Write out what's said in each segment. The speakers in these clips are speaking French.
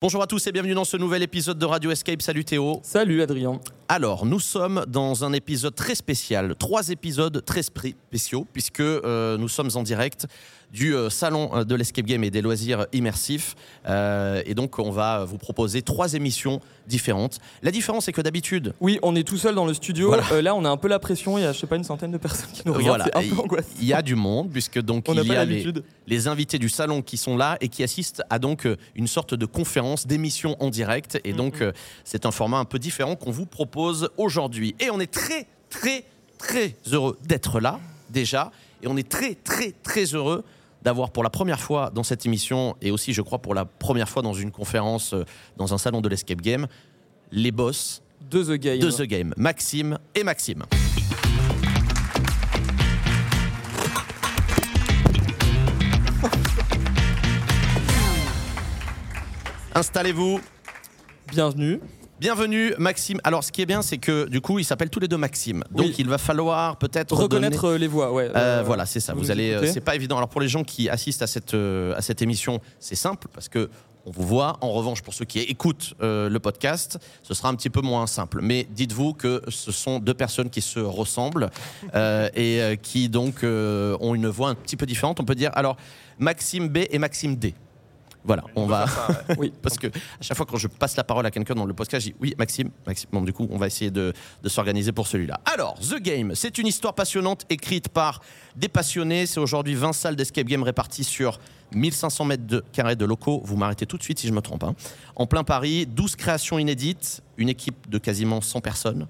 Bonjour à tous et bienvenue dans ce nouvel épisode de Radio Escape. Salut Théo. Salut Adrien. Alors, nous sommes dans un épisode très spécial, trois épisodes très spéciaux, puisque euh, nous sommes en direct du euh, salon euh, de l'escape game et des loisirs immersifs. Euh, et donc, on va vous proposer trois émissions différentes. La différence, c'est que d'habitude, Oui, on est tout seul dans le studio. Voilà. Là, on a un peu la pression. Il y a, je sais pas, une centaine de personnes qui nous regardent. voilà, il y a du monde, puisque donc On il y a les, les invités du salon qui sont là et qui assistent à donc une sorte de conférence, d'émission en direct. Et donc, euh, c'est un format un peu différent qu'on vous propose aujourd'hui. Et on est très, très, très heureux d'être là, déjà. Et on est très, très, très heureux d'avoir pour la première fois dans cette émission, et aussi, je crois, pour la première fois dans une conférence, euh, dans un salon de l'escape game, les boss De The Game. de The Game, Maxime et Maxime. Installez-vous. Bienvenue. Bienvenue Maxime. Alors ce qui est bien c'est que du coup ils s'appellent tous les deux Maxime. Donc Oui. il va falloir peut-être Reconnaître donner- euh, les voix, ouais. Euh, Euh, voilà, c'est ça. Vous, vous allez, c'est pas évident. Alors pour les gens qui assistent à cette à cette émission, c'est simple parce que on vous voit. En revanche, pour ceux qui écoutent euh, le podcast, ce sera un petit peu moins simple. Mais dites-vous que ce sont deux personnes qui se ressemblent euh, et euh, qui donc ont une voix un petit peu différente. On peut dire alors Maxime B et Maxime D. Voilà, on va. Oui. Parce que à chaque fois quand je passe la parole à quelqu'un dans le podcast, je dis oui, Maxime, Maxime. Bon, du coup, on va essayer de, de s'organiser pour celui-là. Alors, The Game, c'est une histoire passionnante écrite par des passionnés. C'est aujourd'hui 20 salles d'escape game réparties sur 1500 mètres de carrés de locaux. Vous m'arrêtez tout de suite si je me trompe. hein. En plein Paris, 12 créations inédites, une équipe de quasiment 100 personnes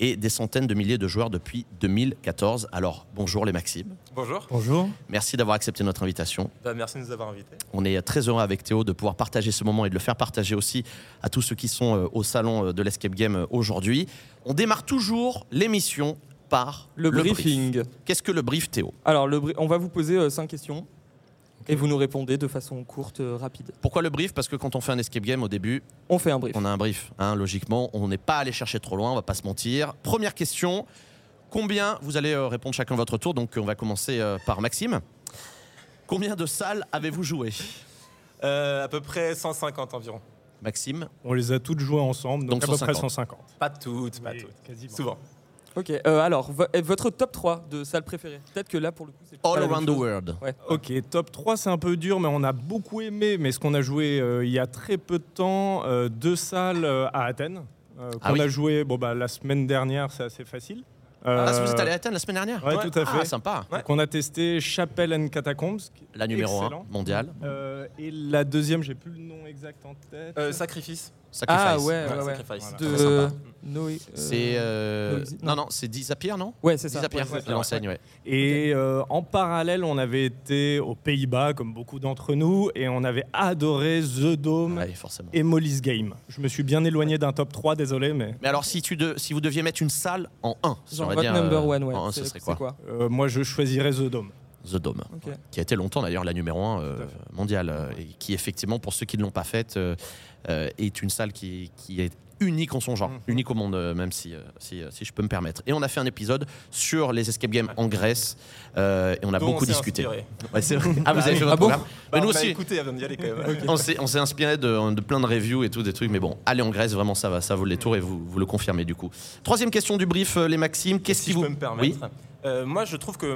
et des centaines de milliers de joueurs depuis 2014. Alors, bonjour les Maximes. Bonjour, Bonjour. Merci d'avoir accepté notre invitation. Bah, merci de nous avoir invités. On est très heureux avec Théo de pouvoir partager ce moment et de le faire partager aussi à tous ceux qui sont euh, au salon euh, de l'escape game euh, aujourd'hui. On démarre toujours l'émission par Le, brief. briefing. Qu'est-ce que le brief, Théo? Alors, le bri- on va vous poser euh, cinq questions. Et vous nous répondez de façon courte, euh, rapide. Pourquoi le brief? Parce que quand on fait un escape game au début, On fait un brief. on a un brief. hein, logiquement, on n'est pas allé chercher trop loin, on va pas se mentir. Première question combien Vous allez euh, répondre chacun votre tour, donc on va commencer euh, par Maxime. Combien de salles avez-vous joué Euh, à peu près 150 environ. Maxime? On les a toutes jouées ensemble, donc, Donc à peu près 150. 150. Pas toutes, pas Oui, toutes. quasiment. Souvent. Ok. euh, alors, vo- et votre top 3 de salles préférées? Peut-être que là, pour le coup, c'est pas All la même around the chose. world. Ouais. Ok, top 3 c'est un peu dur, mais on a beaucoup aimé. Mais ce qu'on a joué euh, il y a très peu de temps, euh, deux salles euh, à Athènes. euh, qu'on Ah oui. a joué bon, bah, la semaine dernière, c'est assez facile. Euh, Ah, vous êtes allé à Athènes la semaine dernière? Ouais, Ouais. tout à Ah, fait. sympa. Ouais. Donc on a testé Chapel and Catacombs. qui est La numéro 1 excellent. mondiale. Euh, et la deuxième, j'ai plus le nom exact en tête. Euh, sacrifice. Sacrifice. Ah ouais, ouais, Ouais. Sacrifice. Voilà. De Très sympa. Noé. euh, C'est. euh, no Exit, non, non. c'est Disappear, non Ouais, c'est ça. Qui l'enseigne, ouais. Et euh, en parallèle, on avait été aux Pays-Bas, comme beaucoup d'entre nous, et on avait adoré The Dome Ouais, forcément. et Molly's Game. Je me suis bien éloigné d'un top 3, désolé, mais Mais alors, si, tu de- si vous deviez mettre une salle en 1, si Genre votre number euh, one, ouais. en ce serait quoi, euh, moi je choisirais The Dome. The Dome, qui a été longtemps d'ailleurs la numéro 1 Tout à fait. mondiale, euh, et qui effectivement, pour ceux qui ne l'ont pas faite, euh, euh, est une salle qui, qui est unique en son genre, Mhm. unique au monde, euh, même si, euh, si, euh, si je peux me permettre. Et on a fait un épisode sur les escape games en Grèce, euh, et on a Dont beaucoup on discuté. inspiré. Ouais, c'est vrai. Ah, vous avez fait Ah bon programme Bah, Mais nous on aussi, écouté avant d'y aller quand même. On s'est, on s'est inspiré de, de plein de reviews et tout, des trucs, mais bon, allez en Grèce, vraiment, ça va, ça vaut le détour et vous, vous le confirmez du coup. Troisième question du brief, les Maximes, qu'est-ce si qui je vous. peux me permettre. Oui, Euh, moi, je trouve que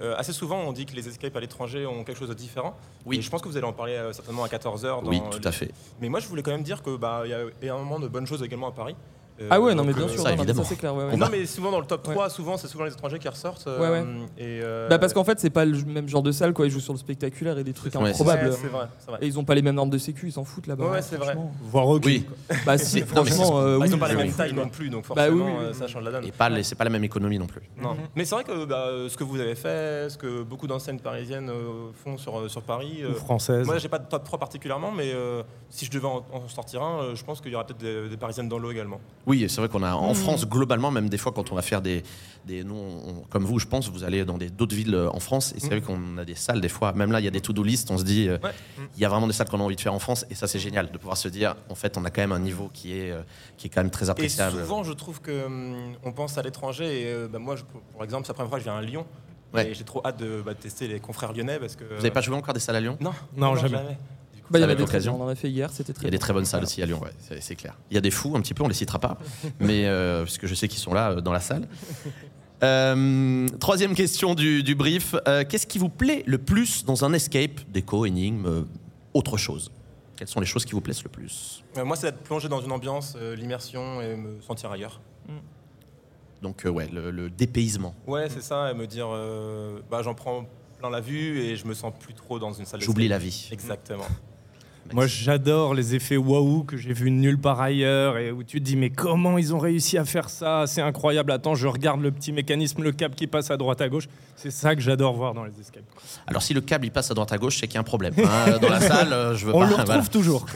euh, assez souvent, on dit que les escapes à l'étranger ont quelque chose de différent. Oui. Et je pense que vous allez en parler euh, certainement à 14h. oui, tout à fait. Mais moi, je voulais quand même dire que bah, y a énormément de bonnes choses également à Paris. Euh, Ah ouais, non, mais bien euh, sûr, ça, non, mais évidemment. ça c'est clair. ouais, ouais. Non, mais souvent dans le top 3, souvent c'est souvent les étrangers qui ressortent. euh, Ouais, ouais. Et, euh, Bah parce qu'en fait, c'est pas le même genre de salle, quoi. Ils jouent sur le spectaculaire et des trucs improbables. C'est vrai, c'est vrai. Et ils ont pas les mêmes normes de sécu, ils s'en foutent là-bas. Ouais, ouais, c'est vrai. Voire aucune. Oui. Bah si, franchement, euh, oui. ils n'ont pas la même taille non plus, donc Bah forcément oui, oui, euh, oui, ça change la donne. et pas, les- c'est pas la même économie non plus. Non. Mhm. Mais c'est vrai que bah, euh, ce que vous avez fait, ce que beaucoup d'enseignes parisiennes euh, font sur, euh, sur Paris. euh, Ou française. moi, j'ai pas de top 3 particulièrement, mais euh, si je devais en, sortir un, euh, je pense qu'il y aura peut-être des parisiennes dans l'eau également. Oui, c'est vrai qu'on a en Mhm. France, globalement, même des fois, quand on va faire des. des nous, on- comme vous, je pense, vous allez dans des- d'autres villes euh, en France, et c'est Mhm. vrai qu'on a des salles, des fois, même là, il y a des to-do list, on se dit, euh, Ouais. il y a vraiment des salles qu'on a envie de faire en France, et ça, c'est génial de pouvoir se dire, en fait, on a quand même un niveau qui est, euh, qui est quand même très Et appréciable. souvent, je trouve que hum, on pense à l'étranger. Et euh, bah, moi, je- pour, exemple, c'est la première fois que je viens à Lyon. Ouais. Et j'ai trop hâte de bah, de tester les confrères lyonnais parce que. Vous n'avez pas joué encore des salles à Lyon? Non, Non, jamais. Bah, il y en Ça a va des être très l'occasion. on en a fait hier, c'était Il très y a des très bonnes salles aussi à Lyon, ouais, c'est- clair. Il y a des fous un petit peu, on les citera pas, mais euh, puisque je sais qu'ils sont là euh, dans la salle. Euh, troisième question du, du brief. Euh, Qu'est-ce qui vous plaît le plus dans un escape, déco, énigme, euh, autre chose? Quelles sont les choses qui vous plaisent le plus? Euh, moi, c'est d'être plongé dans une ambiance, euh, l'immersion et me sentir ailleurs. Donc euh, ouais, le, le dépaysement. Ouais, c'est ça, et me dire, euh, bah, j'en prends plein la vue et je me sens plus trop dans une salle. J'oublie la vie. Exactement. Moi, j'adore les effets waouh que j'ai vus nulle part ailleurs et où tu te dis, mais comment ils ont réussi à faire ça? C'est incroyable. Attends, je regarde le petit mécanisme, le câble qui passe à droite à gauche. C'est ça que j'adore voir dans les escapes. Alors si le câble il passe à droite à gauche, c'est qu'il y a un problème. hein. Dans la salle, euh, je veux On pas. le retrouve voilà. toujours.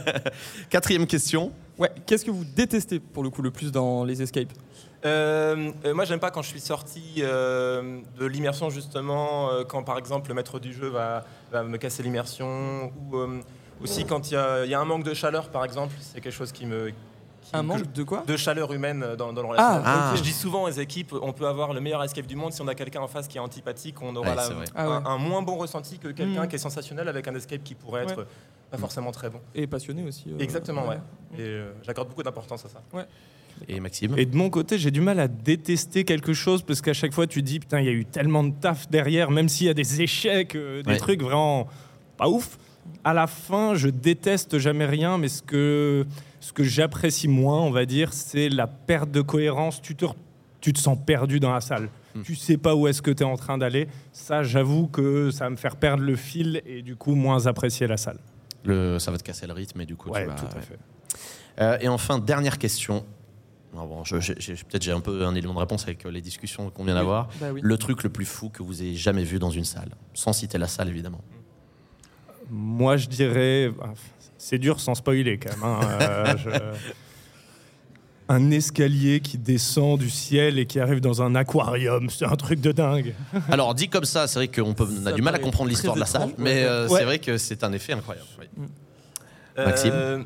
Quatrième question. Ouais, qu'est-ce que vous détestez pour le coup le plus dans les escapes? Euh, euh, moi, j'aime pas quand je suis sorti euh, de l'immersion, justement, euh, quand par exemple le maître du jeu va, va me casser l'immersion, ou euh, aussi quand il y, a- il y a un manque de chaleur, par exemple, c'est quelque chose qui me. qui- Un que manque de quoi? De chaleur humaine dans, dans le. Ah. Je dis souvent aux équipes, on peut avoir le meilleur escape du monde si on a quelqu'un en face qui est antipathique, on aura Ouais, la-. Ah ouais. un, un moins bon ressenti que quelqu'un Mhm. qui est sensationnel avec un escape qui pourrait être Ouais. pas forcément très bon. Et passionné aussi. euh, Exactement, ouais. Et euh, j'accorde beaucoup d'importance à ça. Et Maxime? Et de mon côté, j'ai du mal à détester quelque chose parce qu'à chaque fois, tu te dis, putain, il y a eu tellement de taf derrière, même s'il y a des échecs, euh, des Ouais. trucs vraiment pas ouf. À la fin, je déteste jamais rien, mais ce que, ce que j'apprécie moins, on va dire, c'est la perte de cohérence. Tu te, tu te sens perdu dans la salle. Hmm. Tu sais pas où est-ce que tu es en train d'aller. Ça, j'avoue que ça va me faire perdre le fil et du coup, moins apprécier la salle. le, Ça va te casser le rythme et du coup Ouais, tu vas. tout à ouais. fait. Euh, et enfin, dernière question. Bon, Peut-être j'ai un peu un élément de réponse avec euh, les discussions qu'on vient d'avoir. Bah oui. Le truc le plus fou que vous ayez jamais vu dans une salle, sans citer la salle évidemment. Moi, je dirais. C'est dur sans spoiler quand même. hein. Euh, je- Un escalier qui descend du ciel et qui arrive dans un aquarium, c'est un truc de dingue. Alors dit comme ça, c'est vrai qu'on peut- on a Ça du mal à comprendre l'histoire de la salle, étrange, mais ouais. euh, Ouais. c'est vrai que c'est un effet incroyable. oui. Euh, Maxime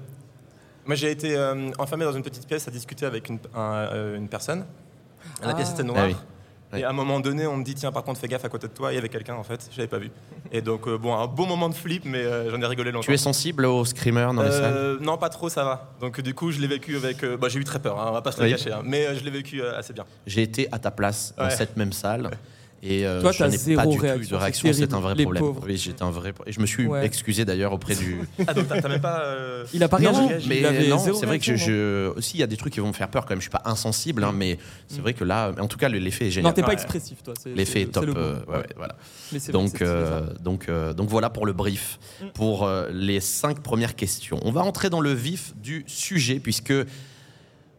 Moi, j'ai été euh, enfermé dans une petite pièce à discuter avec une, un- euh, une personne. La Ah. pièce était Ah noire. oui. Et à un moment donné, on me dit tiens, par contre, fais gaffe à côté de toi. Il y avait quelqu'un en fait, je l'avais pas vu. Et donc, euh, bon, un beau moment de flip, mais euh, j'en ai rigolé longtemps. Tu es sensible aux screamers dans les salles? Euh, non, pas trop, ça va. Donc, du coup, je l'ai vécu avec. bah, j'ai eu très peur, hein, on va pas se le Oui. cacher. hein, mais je l'ai vécu assez bien. J'ai été à ta place dans cette même salle. Et euh, Toi, je t'as n'ai zéro pas du tout eu de réaction, c'est un vrai Les problème. pauvres. Oui, j'étais un vrai. Et je me suis Ouais. excusé d'ailleurs auprès du. Ah, donc t'as t'as même pas. euh, Il a pas Non, réagi. mais non, c'est vrai que je, non je- aussi il y a des trucs qui vont me faire peur quand même. Je suis pas insensible, hein, mais c'est vrai que là, en tout cas, l'effet est Non, génial. t'es pas Ouais. expressif, toi. L'effet est top. euh, ouais, ouais, voilà. Donc, euh, donc, euh, donc voilà pour le brief, pour euh, les cinq premières questions. On va entrer dans le vif du sujet puisque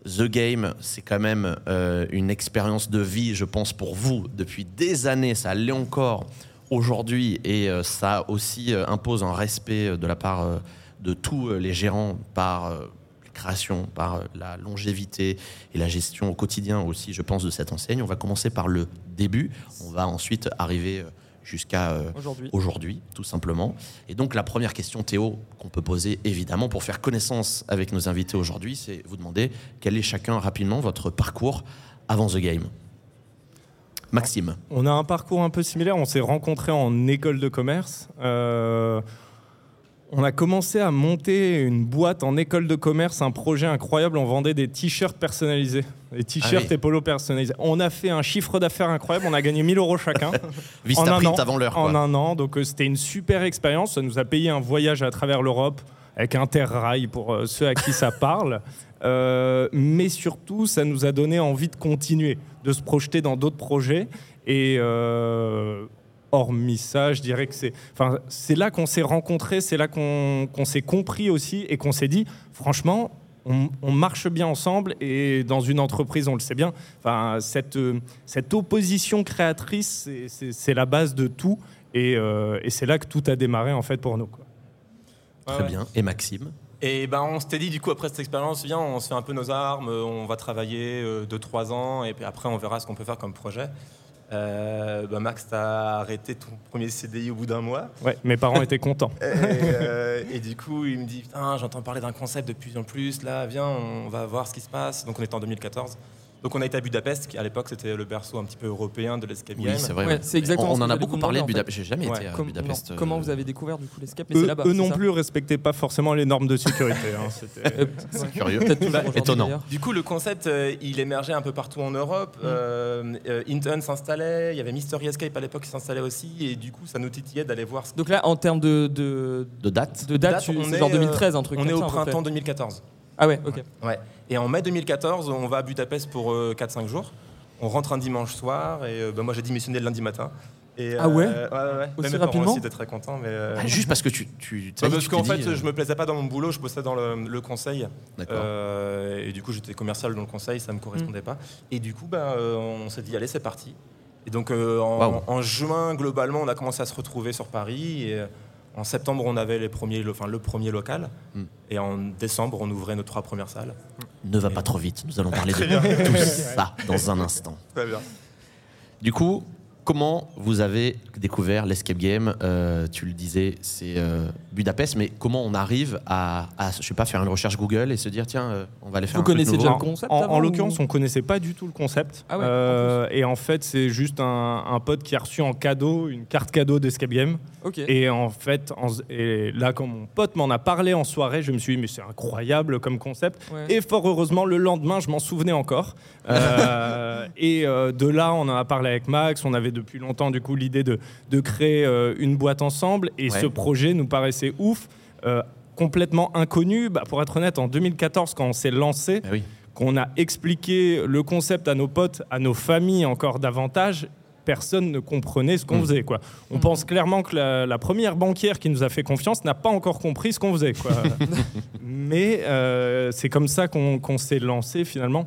The Game, c'est quand même euh, une expérience de vie, je pense, pour vous depuis des années. Ça l'est encore aujourd'hui et euh, ça aussi euh, impose un respect de la part de tous les gérants par la création, par la longévité et la gestion au quotidien aussi, je pense, de cette enseigne. On va commencer par le début. On va ensuite arriver jusqu'à euh, Aujourd'hui. aujourd'hui, tout simplement. Et donc la première question, Théo, qu'on peut poser évidemment pour faire connaissance avec nos invités aujourd'hui, c'est vous demander quel est chacun rapidement votre parcours avant The Game. Maxime. On a un parcours un peu similaire. On s'est rencontrés en école de commerce. Euh, on a commencé à monter une boîte en école de commerce, un projet incroyable. On vendait des t-shirts personnalisés, des t-shirts Ah oui. et polos personnalisés. On a fait un chiffre d'affaires incroyable. On a gagné 1000 euros chacun Vista un Print an. avant l'heure. en un an. Donc euh, c'était une super expérience. Ça nous a payé un voyage à travers l'Europe avec Interrail pour euh, ceux à qui ça parle. Euh, mais surtout, ça nous a donné envie de continuer, de se projeter dans d'autres projets. Et hormis ça, je dirais que c'est, enfin, c'est là qu'on s'est rencontrés, c'est là qu'on qu'on s'est compris aussi et qu'on s'est dit, franchement, on, on marche bien ensemble et dans une entreprise, on le sait bien. Enfin, cette, euh, cette opposition créatrice, c'est- c'est c'est la base de tout. Et, euh, et c'est là que tout a démarré en fait pour nous. quoi. Très Ouais, ouais. bien. Et Maxime? Et ben, on s'était dit, du coup, après cette expérience, viens, on se fait un peu nos armes, euh, on va travailler 2-3 ans, et puis après, on verra ce qu'on peut faire comme projet. Euh, ben, Max, t'as arrêté ton premier CDI au bout d'un mois. Ouais, mes parents étaient contents. Et, euh, et du coup, il me dit, putain, j'entends parler d'un concept de plus en plus, là, viens, on va voir ce qui se passe. Donc, on était en 2014. Donc on a été à Budapest, qui à l'époque c'était le berceau un petit peu européen de l'escape Oui, game. c'est vrai. Ouais, ouais. c'est exactement On, ce on que en a beaucoup parlé de en. Budapest. J'ai jamais Ouais. été à Comme- Budapest. non. Comment euh, vous avez découvert du coup l'escape? Eux, là-bas. eux non plus respectaient pas forcément les normes de sécurité. hein, c'était- Euh, C'est curieux. Aujourd'hui, Étonnant. Du coup, le concept, euh, il émergeait un peu partout en Europe. Mm. Euh, euh, Hinton s'installait, il y avait Mystery Escape à l'époque qui s'installait aussi, et du coup, ça nous titillait d'aller voir. Ce... Donc là, en termes de, de, De date de date, Date, tu- on est, genre euh, 2013, un truc On est au printemps près. 2014. Ah ouais, ok. Ouais. Et en mai 2014, on va à Budapest pour euh, 4-5 jours. On rentre un dimanche soir, et euh, bah, moi j'ai démissionné le lundi matin. Et, Ah ouais ouais, ouais, ouais. Aussi parents rapidement aussi étaient très contents. Mais, euh, Ah, Juste parce que tu. tu bah, parce qu'en fait, euh, je me plaisais pas dans mon boulot, je bossais dans le, le conseil. D'accord. Euh, et du coup, j'étais commercial dans le conseil, ça me correspondait Mm. pas. Et du coup, bah, euh, on s'est dit, allez, c'est parti. Et donc, euh, en, juin, globalement, on a commencé à se retrouver sur Paris. Et euh, en septembre, on avait les premiers, le, enfin, le premier local. Mm. Et en décembre, on ouvrait nos trois premières salles. Ne va pas trop vite. Nous allons parler de tout ça dans un instant. Très bien. Du coup, comment vous avez découvert l'escape game? Euh, Tu le disais, c'est euh, Budapest, mais comment on arrive à, à, je sais pas, faire une recherche Google et se dire tiens, euh, on va aller faire Vous un connaissez déjà le concept En, en ou- l'occurrence, on connaissait pas du tout le concept. Ah ouais, en Euh, et en fait, c'est juste un, un pote qui a reçu en cadeau une carte cadeau d'escape game. Ok. Et en fait, en- et là, quand mon pote m'en a parlé en soirée, je me suis dit, mais c'est incroyable comme concept. Ouais. Et fort heureusement, le lendemain, je m'en souvenais encore. Euh, et euh, de là, on en a parlé avec Max. On avait depuis longtemps, du coup, l'idée de, de créer euh, une boîte ensemble. Et Ouais. ce projet nous paraissait ouf. euh, complètement inconnu. Bah, pour être honnête, en 2014, quand on s'est lancé, oui. qu'on a expliqué le concept à nos potes, à nos familles encore davantage, personne ne comprenait ce qu'on Mm. faisait. Quoi. On Mm. pense clairement que la, la première banquière qui nous a fait confiance n'a pas encore compris ce qu'on faisait. Quoi. Mais euh, c'est comme ça qu'on s'est lancé finalement,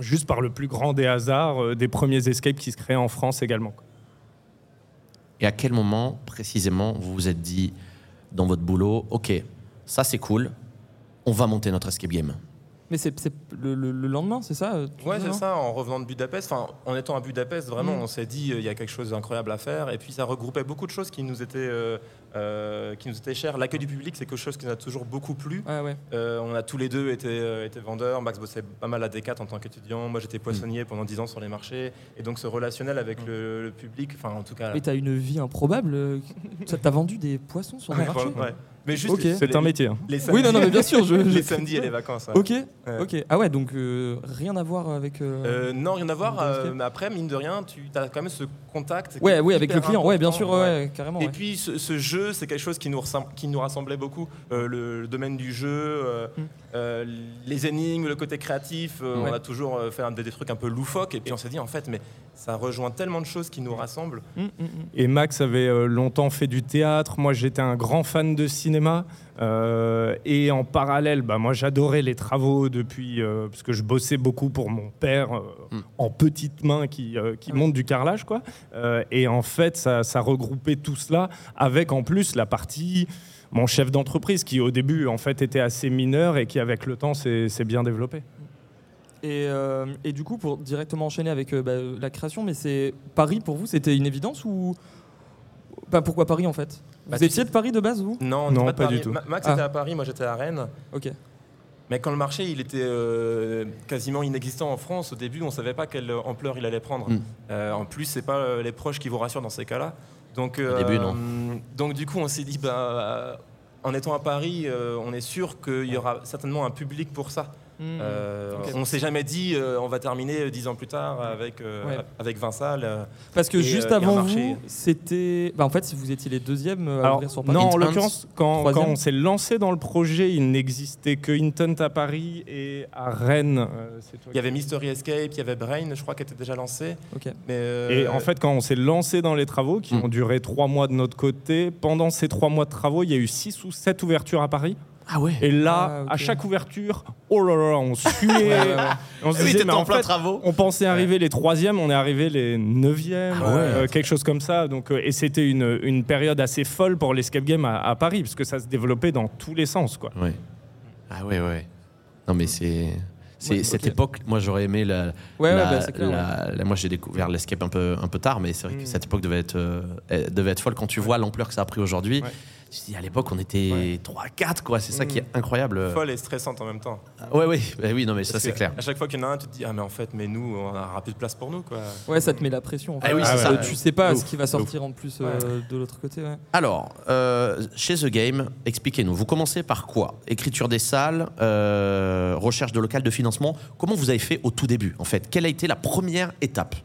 juste par le plus grand des hasards, euh, des premiers escapes qui se créaient en France également. quoi. Et à quel moment précisément vous vous êtes dit dans votre boulot, ok, ça c'est cool, on va monter notre escape game. Mais c'est c'est le, le- le lendemain, c'est ça euh, Ouais, c'est ça. En revenant de Budapest, enfin, en étant à Budapest, vraiment, Mm. on s'est dit, euh, il y a quelque chose d'incroyable à faire. Et puis, ça regroupait beaucoup de choses qui nous étaient, euh, euh, qui nous étaient chères. L'accueil du public, c'est quelque chose qui nous a toujours beaucoup plu. Ah ouais. Euh, on a tous les deux été, euh, été vendeurs. Max bossait pas mal à Decat en tant qu'étudiant. Moi, j'étais poissonnier pendant 10 ans sur les marchés. Et donc, ce relationnel avec le, le public, enfin, en tout cas. Mais t'as une vie improbable. euh, Ça t'a vendu des poissons sur le Ouais, marché ouais. Mais juste les- C'est un les- métier. hein. Les Oui, samedis, non, non, mais bien sûr, je. les samedis et les vacances. ouais. Ok, Ouais. ok. Ah ouais, donc euh, rien à voir avec. euh, Euh, non, rien à voir. Euh, mais après, mine de rien, tu as quand même ce contact. Ouais, oui, avec le client. Ouais, bien sûr, important, ouais, ouais. ouais, carrément. Et ouais. puis ce, ce jeu, c'est quelque chose qui nous, qui nous rassemblait beaucoup. Euh, le, le domaine du jeu, euh, Mm. euh, les énigmes, le côté créatif. euh, Ouais. On a toujours fait un- des, des trucs un peu loufoques. Et puis on s'est dit, en fait, mais ça rejoint tellement de choses qui nous rassemblent. Hum, hum. Et Max avait longtemps fait du théâtre. Moi, j'étais un grand fan de cinéma. Euh, et en parallèle, bah, moi, j'adorais les travaux depuis, euh, parce que je bossais beaucoup pour mon père euh, Mm. en petites mains qui, euh, qui Ah. monte du carrelage, quoi. Euh, et en fait, ça, ça regroupait tout cela avec en plus la partie mon chef d'entreprise qui au début en fait était assez mineur et qui avec le temps s'est s'est bien développé. Et, euh, et du coup, pour directement enchaîner avec euh, bah, la création, mais c'est Paris pour vous, c'était une évidence ou Bah, pourquoi Paris en fait? Bah, Vous tu étiez de Paris de base vous? Non, on Non, pas Paris. du tout. Ma- Max Ah. était à Paris, moi j'étais à Rennes. Ok. Mais quand le marché il était euh, quasiment inexistant en France, au début on savait pas quelle ampleur il allait prendre. Mm. Euh, en plus, c'est pas euh, les proches qui vous rassurent dans ces cas-là. Donc, euh, début, non. donc du coup, on s'est dit, bah, en étant à Paris, euh, on est sûr qu'il y aura certainement un public pour ça. Hum, Euh. On s'est jamais dit, euh, on va terminer euh, dix ans plus tard avec euh, Ouais. avec 20 salles. euh. Parce que Et, juste euh, avant marché. vous, c'était. Bah, en fait, si vous étiez les deuxièmes à Alors, ouvrir sur Paris. non, en l'occurrence, quand, quand on s'est lancé dans le projet, il n'existait que Intent à Paris et à Rennes. euh, Il y avait Mystery Escape, il y avait Brain, je crois, qui était déjà lancé. Mais euh, Et en fait, quand on s'est lancé dans les travaux, qui Mm. ont duré trois mois de notre côté, pendant ces trois mois de travaux, il y a eu six ou sept ouvertures à Paris. Ah ouais Et là, Ah, ok. à chaque ouverture, oh là là, on suait. Ouais, ouais, ouais. On se Oui, disait, t'étais mais en en plein fait, travaux. on pensait arriver les troisièmes, on est arrivé les neuvièmes, Ah ouais. euh, quelque chose comme ça. Donc, euh, et c'était une, une période assez folle pour l'escape game à, à Paris, parce que ça se développait dans tous les sens. Quoi. Ouais. Ah ouais, ouais. Non, mais c'est. C'est Ouais, cette ok. époque, moi j'aurais aimé la. Ouais, ouais, la- bah, c'est clair. ouais. la- la- moi j'ai découvert l'escape un peu, un peu tard, mais c'est vrai que Mm. cette époque devait être, euh, elle devait être folle quand tu vois l'ampleur que ça a pris aujourd'hui. Ouais. Je dis, à l'époque, on était Ouais. 3 4 quoi. C'est ça qui est Mm. incroyable. Folle et stressante en même temps. Ouais, oui, bah oui, non, mais ça c'est clair. À chaque fois qu'il y en a un, tu te dis ah mais en fait mais nous on aura plus de place pour nous quoi. Ouais, ça te met la pression. en Ah fait. oui, c'est Euh, ça. Tu sais pas Ouf, ce qui va sortir en plus euh, de l'autre côté. ouais. Alors, euh, chez The Game, expliquez-nous. Vous commencez par quoi? Écriture des salles, euh, recherche de local de financement. Comment vous avez fait au tout début, en fait? Quelle a été la première étape?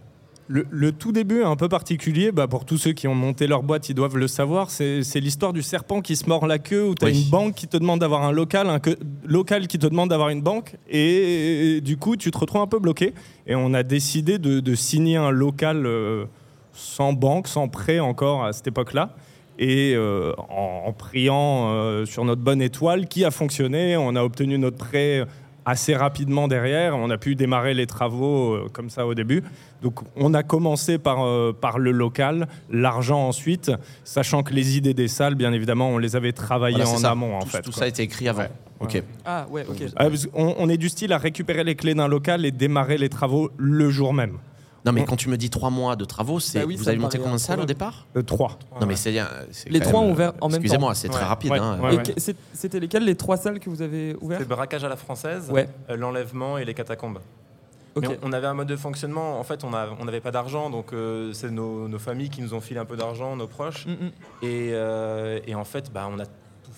Le, le tout début est un peu particulier, bah, pour tous ceux qui ont monté leur boîte, ils doivent le savoir. C'est l'histoire du serpent qui se mord la queue, où tu as Oui. une banque qui te demande d'avoir un local, un que- local qui te demande d'avoir une banque, et, du coup, tu te retrouves un peu bloqué. Et on a décidé de, de signer un local euh, sans banque, sans prêt encore à cette époque-là. Et euh, en, en priant euh, sur notre bonne étoile, qui a fonctionné, on a obtenu notre prêt assez rapidement derrière. On a pu démarrer les travaux euh, comme ça au début. Donc on a commencé par, euh, par le local, l'argent ensuite, sachant que les idées des salles, bien évidemment, on les avait travaillées Voilà, en ça. amont en tout, fait. Tout quoi. ça a été écrit avant. Ouais. Ok. Ah ouais, ok. Qu'on- on est du style à récupérer les clés d'un local et démarrer les travaux le jour même. Non, mais quand tu me dis trois mois de travaux, c'est Bah oui, vous avez me monté combien de salles au départ Euh, trois. Non, mais c'est Les trois même, ont ouvert en même Excusez-moi, temps. c'est très Ouais. rapide. Ouais, hein. C'était lesquelles les trois salles que vous avez ouvertes C'est le braquage à la française, Ouais. euh, l'enlèvement et les catacombes. On, on avait un mode de fonctionnement. En fait, on n'avait pas d'argent, donc euh, c'est nos, nos familles qui nous ont filé un peu d'argent, nos proches. Mm, mm. Et, euh, et en fait, bah, on a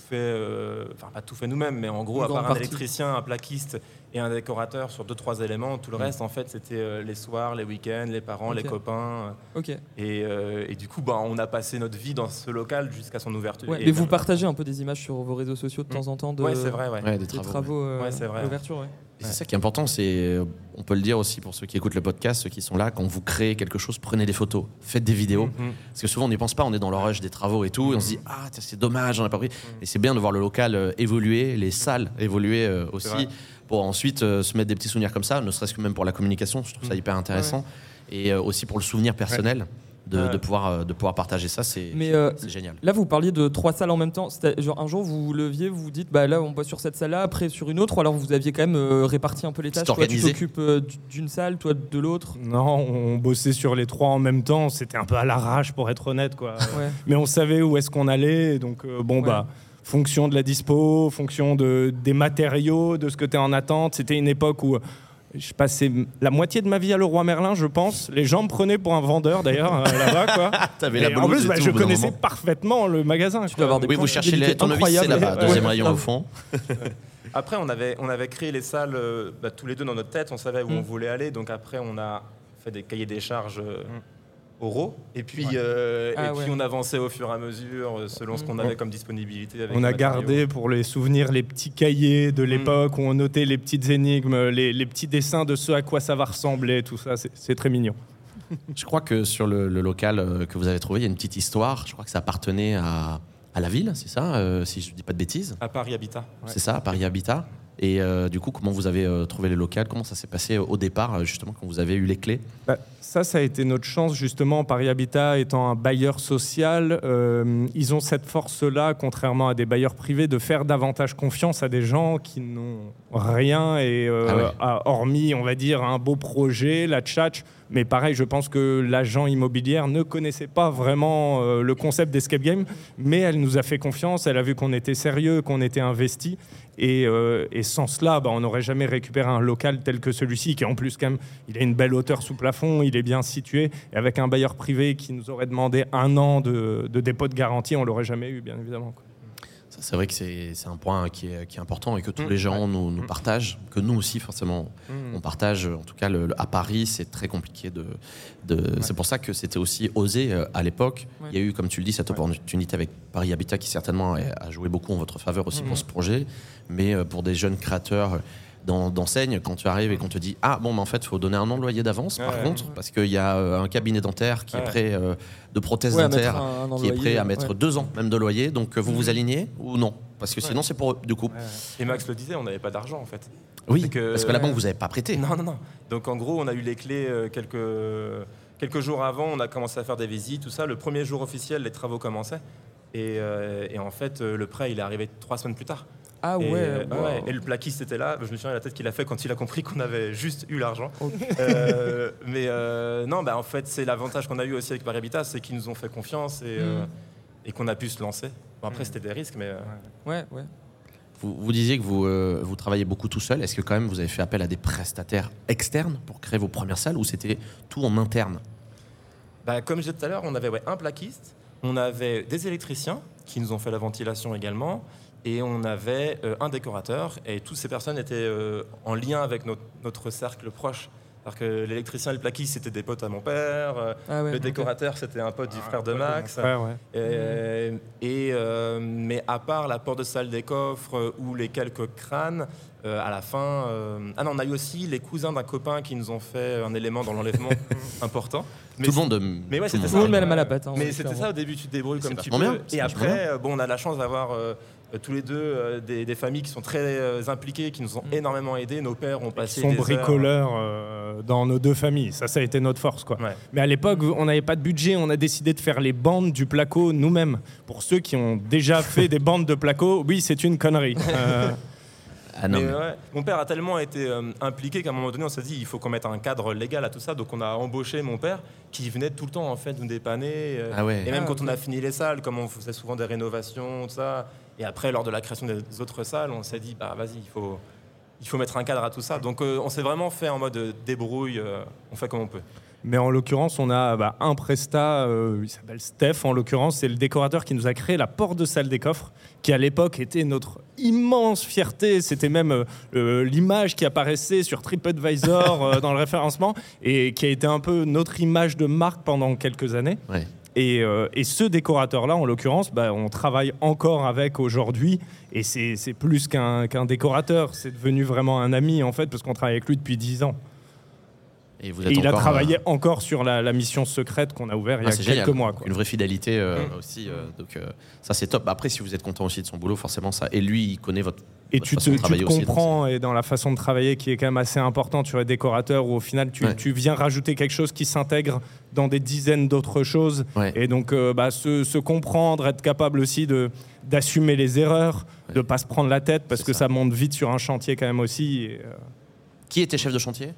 fait, euh, enfin pas tout fait nous-mêmes, mais en gros, Une à part un électricien, un plaquiste et un décorateur sur deux trois éléments, tout le reste, en fait, c'était euh, les soirs, les week-ends, les parents, les copains. Ok. Et, euh, et du coup, bah, on a passé notre vie dans ce local jusqu'à son ouverture. Ouais, Et mais vous dans- partagez un peu des images sur vos réseaux sociaux de Mm. temps en temps de Ouais, c'est vrai, ouais. Ouais, des des travaux. travaux, euh, Ouais, c'est vrai. d'ouverture. C'est ça qui est important, c'est, on peut le dire aussi pour ceux qui écoutent le podcast, ceux qui sont là, quand vous créez quelque chose, prenez des photos, faites des vidéos. Mhm. Parce que souvent on n'y pense pas, on est dans rush des travaux et tout, et on se dit ah tiens, c'est dommage, on n'a pas pris. Et c'est bien de voir le local euh, évoluer, les salles évoluer euh, aussi, pour ensuite euh, se mettre des petits souvenirs comme ça, ne serait-ce que même pour la communication, je trouve ça hyper intéressant, et aussi pour le souvenir personnel de, Ouais. de pouvoir euh, de pouvoir partager ça, c'est Mais euh, c'est génial. là, vous parliez de trois salles en même temps. Genre, un jour, vous vous leviez, vous vous dites, bah là, on bosse sur cette salle-là, après sur une autre, ou alors vous aviez quand même euh, réparti un peu les tâches. Toi, tu t'occupes euh, d'une salle, toi de l'autre. Non, on bossait sur les trois en même temps. C'était un peu à l'arrache, pour être honnête. Quoi. Ouais. Mais on savait où est-ce qu'on allait. Donc, euh, bon, Ouais. bah, fonction de la dispo, fonction de, des matériaux, de ce que tu es en attente. C'était une époque où euh, je passais la moitié de ma vie à Leroy Merlin, je pense. Les gens me prenaient pour un vendeur, d'ailleurs, euh, là-bas. Quoi. T'avais Et la en blouse plus, et bah, tout, je connaissais moment. parfaitement le magasin. Tu dois avoir des Oui, vous cherchez les tournevis, c'est incroyables. là-bas, Ouais, deuxième ouais, rayon au fond. Après, on avait, on avait créé les salles euh, bah, tous les deux dans notre tête, on savait où Mm. on voulait aller. Donc après, on a fait des cahiers des charges euh, Mm. Oraux. Et puis, euh, Ah et ouais. puis on avançait au fur et à mesure euh, selon ce qu'on Mm. avait comme disponibilité. avec On a gardé pour les souvenirs les petits cahiers de l'époque où on notait les petites énigmes, les, les petits dessins de ce à quoi ça va ressembler, tout ça. C'est très mignon. Je crois que sur le, le local euh, que vous avez trouvé, il y a une petite histoire. Je crois que ça appartenait à, à la ville, c'est ça, euh, si je ne dis pas de bêtises. À Paris Habitat. ouais. C'est ça, à Paris Habitat. Et euh, du coup, comment vous avez euh, trouvé le local Comment ça s'est passé au départ, euh, justement, quand vous avez eu les clés? Bah, ça, ça a été notre chance, justement. Paris Habitat étant un bailleur social, euh, ils ont cette force-là, contrairement à des bailleurs privés, de faire davantage confiance à des gens qui n'ont rien, et euh, Ah ouais. à- hormis, on va dire, un beau projet, la tchatch. Mais pareil, je pense que l'agent immobilière ne connaissait pas vraiment euh, le concept d'escape game, mais elle nous a fait confiance, elle a vu qu'on était sérieux, qu'on était investi. Et, euh, et sans cela, bah, on n'aurait jamais récupéré un local tel que celui-ci, qui en plus, quand même, il a une belle hauteur sous plafond, il est bien situé. Et avec un bailleur privé qui nous aurait demandé un an de, dépôt de garantie, on l'aurait jamais eu, bien évidemment. C'est vrai que c'est un point qui est, qui est important et que tous Mm, les gens ouais. nous, nous partagent, que nous aussi, forcément, on partage. En tout cas, le- le- à Paris, c'est très compliqué de. de- C'est pour ça que c'était aussi osé euh, à l'époque. Ouais. Il y a eu, comme tu le dis, cette opportunité avec Paris Habitat qui certainement a a joué beaucoup en votre faveur aussi pour ce projet. Mais euh, pour des jeunes créateurs d'en- d'enseignes, quand tu arrives et qu'on te dit Ah, bon, mais en fait, il faut donner un an de loyer d'avance, par Ouais. contre, parce qu'il y a euh, un cabinet dentaire qui est prêt euh, de prothèses dentaires un- un qui est loyer, prêt à mettre ouais. deux ans même de loyer. Donc, euh, vous vous alignez ou non? Parce que sinon, c'est pour eux, du coup. Et Max le disait, on n'avait pas d'argent en fait. Oui, que- parce que la banque, vous n'avez pas prêté. Non, non, non. Donc en gros, on a eu les clés euh, quelques, quelques jours avant, on a commencé à faire des visites, tout ça. Le premier jour officiel, les travaux commençaient. Et, euh, et en fait, le prêt, il est arrivé trois semaines plus tard. Ah et, euh, wow. ouais, et le plaquiste était là. Je me souviens de la tête qu'il a fait quand il a compris qu'on avait juste eu l'argent. Euh, mais euh, non, bah, en fait, c'est l'avantage qu'on a eu aussi avec Paris Habitat, c'est qu'ils nous ont fait confiance et, euh, Mm. et qu'on a pu se lancer. Bon, après, c'était des risques, mais. euh, Ouais, ouais. Vous, vous disiez que vous, euh, vous travaillez beaucoup tout seul. Est-ce que quand même vous avez fait appel à des prestataires externes pour créer vos premières salles ou c'était tout en interne? Bah, comme je disais tout à l'heure, on avait ouais, un plaquiste, on avait des électriciens qui nous ont fait la ventilation également, et on avait euh, un décorateur, et toutes ces personnes étaient euh, en lien avec notre, notre cercle proche. Alors que l'électricien et le plaquiste, c'était des potes à mon père, euh, Ah ouais, le décorateur, c'était un pote du frère de Max. Ouais, ouais. Et, et, euh, mais à part la porte de salle des coffres ou les quelques crânes, euh, à la fin. euh, Ah non, on a eu aussi les cousins d'un copain qui nous ont fait un élément dans l'enlèvement important. Mais Tout le monde. mais ouais, c'était monde. Tout le monde ça. met la mais c'était ça au début, tu te débrouilles comme tu peux. bien, Et après, bon, on a la chance d'avoir tous les deux euh, des, des familles qui sont très euh, impliquées, qui nous ont Mm. énormément aidés. Nos pères ont Ils passé sont des heures- bricoleurs euh, dans nos deux familles. Ça, ça a été notre force, quoi. Ouais. Mais à l'époque, on n'avait pas de budget. On a décidé de faire les bandes du placo nous-mêmes. Pour ceux qui ont déjà fait des bandes de placo, oui, c'est une connerie. Euh, Ah non, Mais mais- ouais, mon père a tellement été euh, impliqué qu'à un moment donné, on s'est dit il faut qu'on mette un cadre légal à tout ça. Donc on a embauché mon père qui venait tout le temps en fait nous dépanner. euh, Ah ouais. Et même Ah, quand on a fini les salles, comme on faisait souvent des rénovations, tout ça. Et après, lors de la création des autres salles, on s'est dit bah vas-y, il faut, il faut mettre un cadre à tout ça. Donc euh, on s'est vraiment fait en mode euh, débrouille, euh, on fait comme on peut. Mais en l'occurrence, on a bah, un prestat, euh, il s'appelle Steph, en l'occurrence, c'est le décorateur qui nous a créé la porte de salle des coffres, qui à l'époque était notre immense fierté. C'était même euh, l'image qui apparaissait sur TripAdvisor euh, dans le référencement et qui a été un peu notre image de marque pendant quelques années. Ouais. Et, euh, et ce décorateur-là, en l'occurrence, bah, on travaille encore avec aujourd'hui. Et c'est plus qu'un décorateur. C'est devenu vraiment un ami, en fait, parce qu'on travaille avec lui depuis 10 ans. Et vous Et êtes il a travaillé euh, encore sur la, la mission secrète qu'on a ouverte il y ah, a c'est quelques génial. mois. quoi. Une vraie fidélité euh, Mm. aussi. euh, donc ça c'est top. Après, si vous êtes content aussi de son boulot, forcément ça. Et lui, il connaît votre. Et votre tu te, tu aussi, donc comprends et dans la façon de travailler qui est quand même assez important. Tu es décorateur où au final tu, Ouais. tu viens rajouter quelque chose qui s'intègre dans des dizaines d'autres choses. Ouais. Et donc euh, bah, se, se comprendre, être capable aussi de d'assumer les erreurs, Ouais. de pas se prendre la tête parce que ça. ça. monte vite sur un chantier quand même aussi. et, euh, Qui était chef de chantier?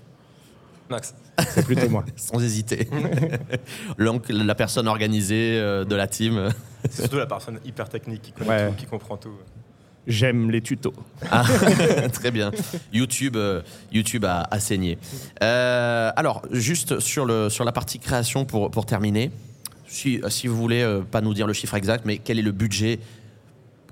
Max. c'est plutôt moi. Sans hésiter. L'oncle, la personne organisée euh, de la team. C'est surtout la personne hyper technique qui connaît Ouais. tout, qui comprend tout. J'aime les tutos. Ah, très bien. YouTube, euh, YouTube a, a saigné. Euh, alors, juste sur, le, sur la partie création pour, pour terminer, si, si vous voulez euh, pas nous dire le chiffre exact, mais quel est le budget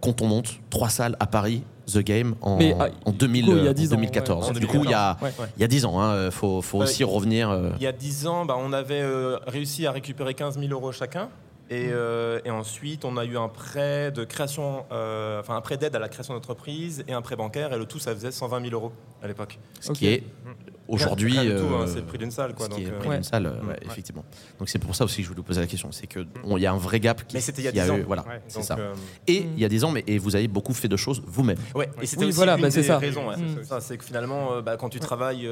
quand on monte trois salles à Paris, The Game, en, Mais, ah, en 2000, coup, il y a en 10 ans, 2014 ouais, en Du coup, il y a, Ouais. il y a 10 ans, il faut, faut aussi revenir. euh, Il y a 10 ans, bah, on avait euh, réussi à récupérer 15 000 euros chacun. Et, euh, et ensuite, on a eu un prêt de création, euh, enfin un prêt d'aide à la création d'entreprise et un prêt bancaire. Et le tout, ça faisait 120 000 euros à l'époque. ce Ok. qui est aujourd'hui. Hein, euh, c'est le prix d'une salle, quoi. ce qui donc, est euh, prix Ouais. d'une salle, euh, Mm. ouais, effectivement. Donc c'est pour ça aussi que je voulais vous poser la question. C'est que on- il y a un vrai gap qui. Mais c'était il y a qui 10 ans. eu- Voilà, Ouais, c'est ça. euh, Et Mm. il y a 10 ans, mais et vous avez beaucoup fait de choses vous-même. Ouais, et c'était Oui, aussi voilà, une bah, c'est des ça. raisons. ouais. Mm. Ça, c'est que finalement, euh, bah, quand tu travailles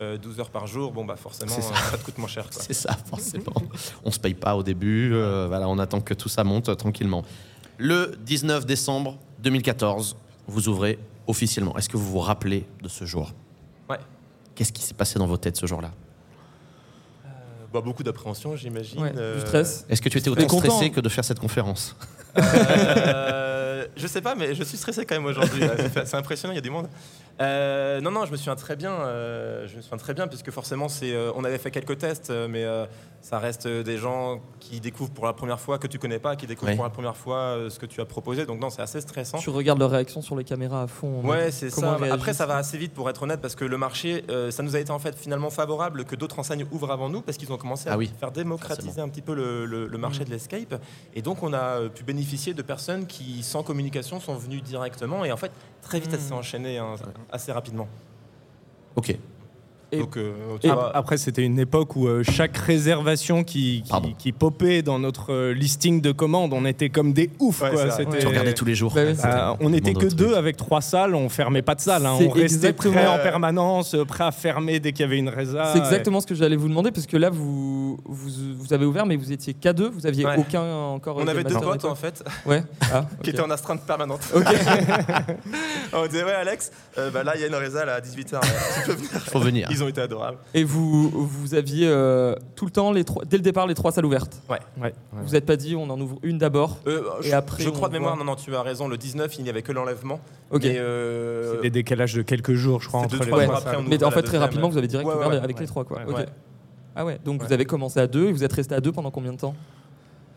euh, euh, 12 heures par jour, bon, bah, forcément, ça. euh, ça te coûte moins cher. C'est ça, forcément. on se paye pas au début. euh, voilà, on attend que tout ça monte euh, tranquillement. Le 19 décembre 2014, vous ouvrez officiellement. Est-ce que vous vous rappelez de ce jour? Ouais. Qu'est-ce qui s'est passé dans vos têtes ce jour-là? Bah, beaucoup d'appréhension, j'imagine. Ouais, euh, Du stress. Est-ce que tu étais autant content. stressé que de faire cette conférence? Euh, je sais pas, mais je suis stressé quand même aujourd'hui. c'est impressionnant, il y a du monde. Euh, non, non, je me souviens très bien. euh, je me souviens très bien, puisque forcément, c'est, euh, on avait fait quelques tests, euh, mais euh, ça reste euh, des gens qui découvrent pour la première fois que tu connais pas, qui découvrent pour la première fois euh, ce que tu as proposé. Donc non, c'est assez stressant. Tu regardes leur réaction sur les caméras à fond. Ouais, c'est ça. Après, ça va assez vite pour être honnête, parce que le marché, euh, ça nous a été en fait finalement favorable que d'autres enseignes ouvrent avant nous, parce qu'ils ont commencé à Ah oui, faire démocratiser forcément. un petit peu le, le- le marché Mhm. de l'escape. Et donc, on a pu bénéficier de personnes qui, sans communication, sont venues directement. Et en fait, très vite, ça s'est Mhm. enchaîné hein, assez rapidement. Ok. Et- donc, euh, tu Et vois, après, c'était une époque où euh, chaque réservation qui, Pardon. qui, qui popait dans notre euh, listing de commandes, on était comme des oufs. Ouais, quoi. C'était- Tu regardais tous les jours. Bah Euh, on n'était que de deux avec trois salles, on fermait pas de salle, hein. On restait prêt en permanence, prêt à fermer dès qu'il y avait une résa. C'est exactement ce que j'allais vous demander parce que là vous, vous, vous avez ouvert mais vous étiez qu'à deux, vous aviez Ouais. aucun encore. on avait deux potes en fait Ouais. Ah, qui étaient en astreinte permanente. On disait ouais Alex, euh, bah là il y a une résa là, à 18h. tu peux venir. Faut venir. Ils ont été adorables. Et vous, vous aviez euh, tout le temps, les trois, dès le départ, les trois salles ouvertes. Ouais, ouais. Vous n'êtes pas dit, on en ouvre une d'abord. Euh, Et je, après, je on crois de mémoire, voit. non, non, tu as raison. Le 19, il n'y avait que l'enlèvement. Ok. Euh, C'est des décalages de quelques jours, je crois, entre deux, les trois deux jours salles. après, on Mais en fait, très rapidement, vous avez direct Ouais, ouvert ouais, avec ouais. les trois. Quoi. Ouais. Ok. Ouais. Ah ouais, donc Ouais. vous avez commencé à deux et vous êtes resté à deux pendant combien de temps?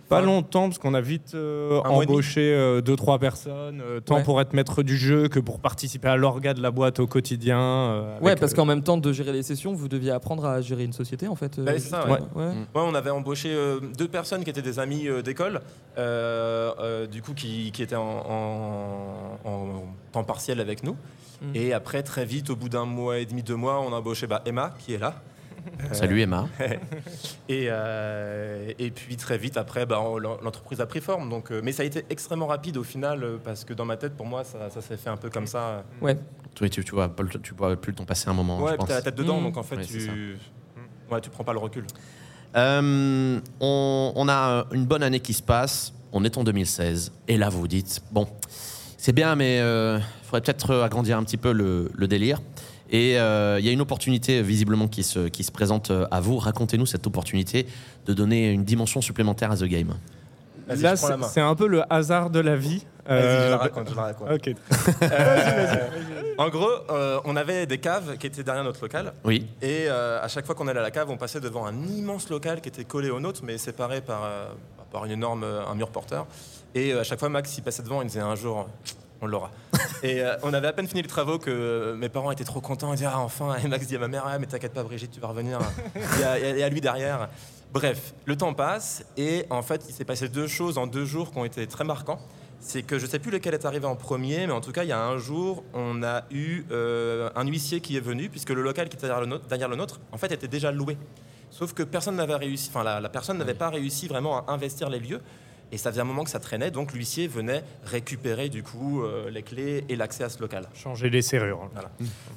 Pas longtemps, parce qu'on a vite euh, embauché euh, deux, trois personnes, euh, tant Ouais. pour être maître du jeu que pour participer à l'orga de la boîte au quotidien. euh, Ouais, parce euh, qu'en même temps de gérer les sessions, vous deviez apprendre à gérer une société en fait. euh, Bah, c'est ça, ouais. Ouais. Ouais, on avait embauché euh, deux personnes qui étaient des amis euh, d'école, euh, euh, du coup, qui, qui étaient en, en- en temps partiel avec nous. Mm. Et après, très vite, au bout d'un mois et demi, deux mois, on a embauché bah, Emma, qui est là. Salut Emma. Et, euh, et puis très vite après, bah, l'entreprise a pris forme. Donc, euh, mais ça a été extrêmement rapide au final, euh, parce que dans ma tête, pour moi, ça, ça s'est fait un peu comme ça. Ouais. Oui, tu, tu vois, tu vois plus le temps passer un moment. ouais, pense. t'as la tête dedans, Mm. donc en fait, Ouais, tu... Ouais, tu prends pas le recul. Euh, on, on a une bonne année qui se passe. On est en 2016. Et là, vous vous dites, bon, c'est bien, mais il faudrait peut-être agrandir un petit peu le, le délire. Et euh, il y a une opportunité visiblement qui se, qui se présente euh, à vous. Racontez-nous cette opportunité de donner une dimension supplémentaire à The Game. Là, c'est un peu le hasard de la vie. Vas-y, je la raconte, je la raconte. Ok. Euh, en gros, euh, on avait des caves qui étaient derrière notre local. Oui, Et euh, à chaque fois qu'on allait à la cave, on passait devant un immense local qui était collé au nôtre, mais séparé par, euh, par une énorme, un mur porteur. Et euh, à chaque fois, Max, il passait devant, il disait un jour, on l'aura. et euh, on avait à peine fini les travaux que euh, mes parents étaient trop contents. Ils disaient, ah, enfin. Et Max dit à ma mère, ah, mais t'inquiète pas, Brigitte, tu vas revenir. Il y a- lui derrière. Bref, le temps passe et en fait, il s'est passé deux choses en deux jours qui ont été très marquants. C'est que je sais plus lequel est arrivé en premier, mais en tout cas, il y a un jour, on a eu euh, un huissier qui est venu, puisque le local qui était derrière le nôtre, derrière le nôtre, en fait, était déjà loué. Sauf que personne n'avait réussi, enfin, la, la personne n'avait pas réussi vraiment à investir les lieux. Et ça faisait un moment que ça traînait, donc l'huissier venait récupérer du coup euh, les clés et l'accès à ce local. Changer les serrures. Voilà.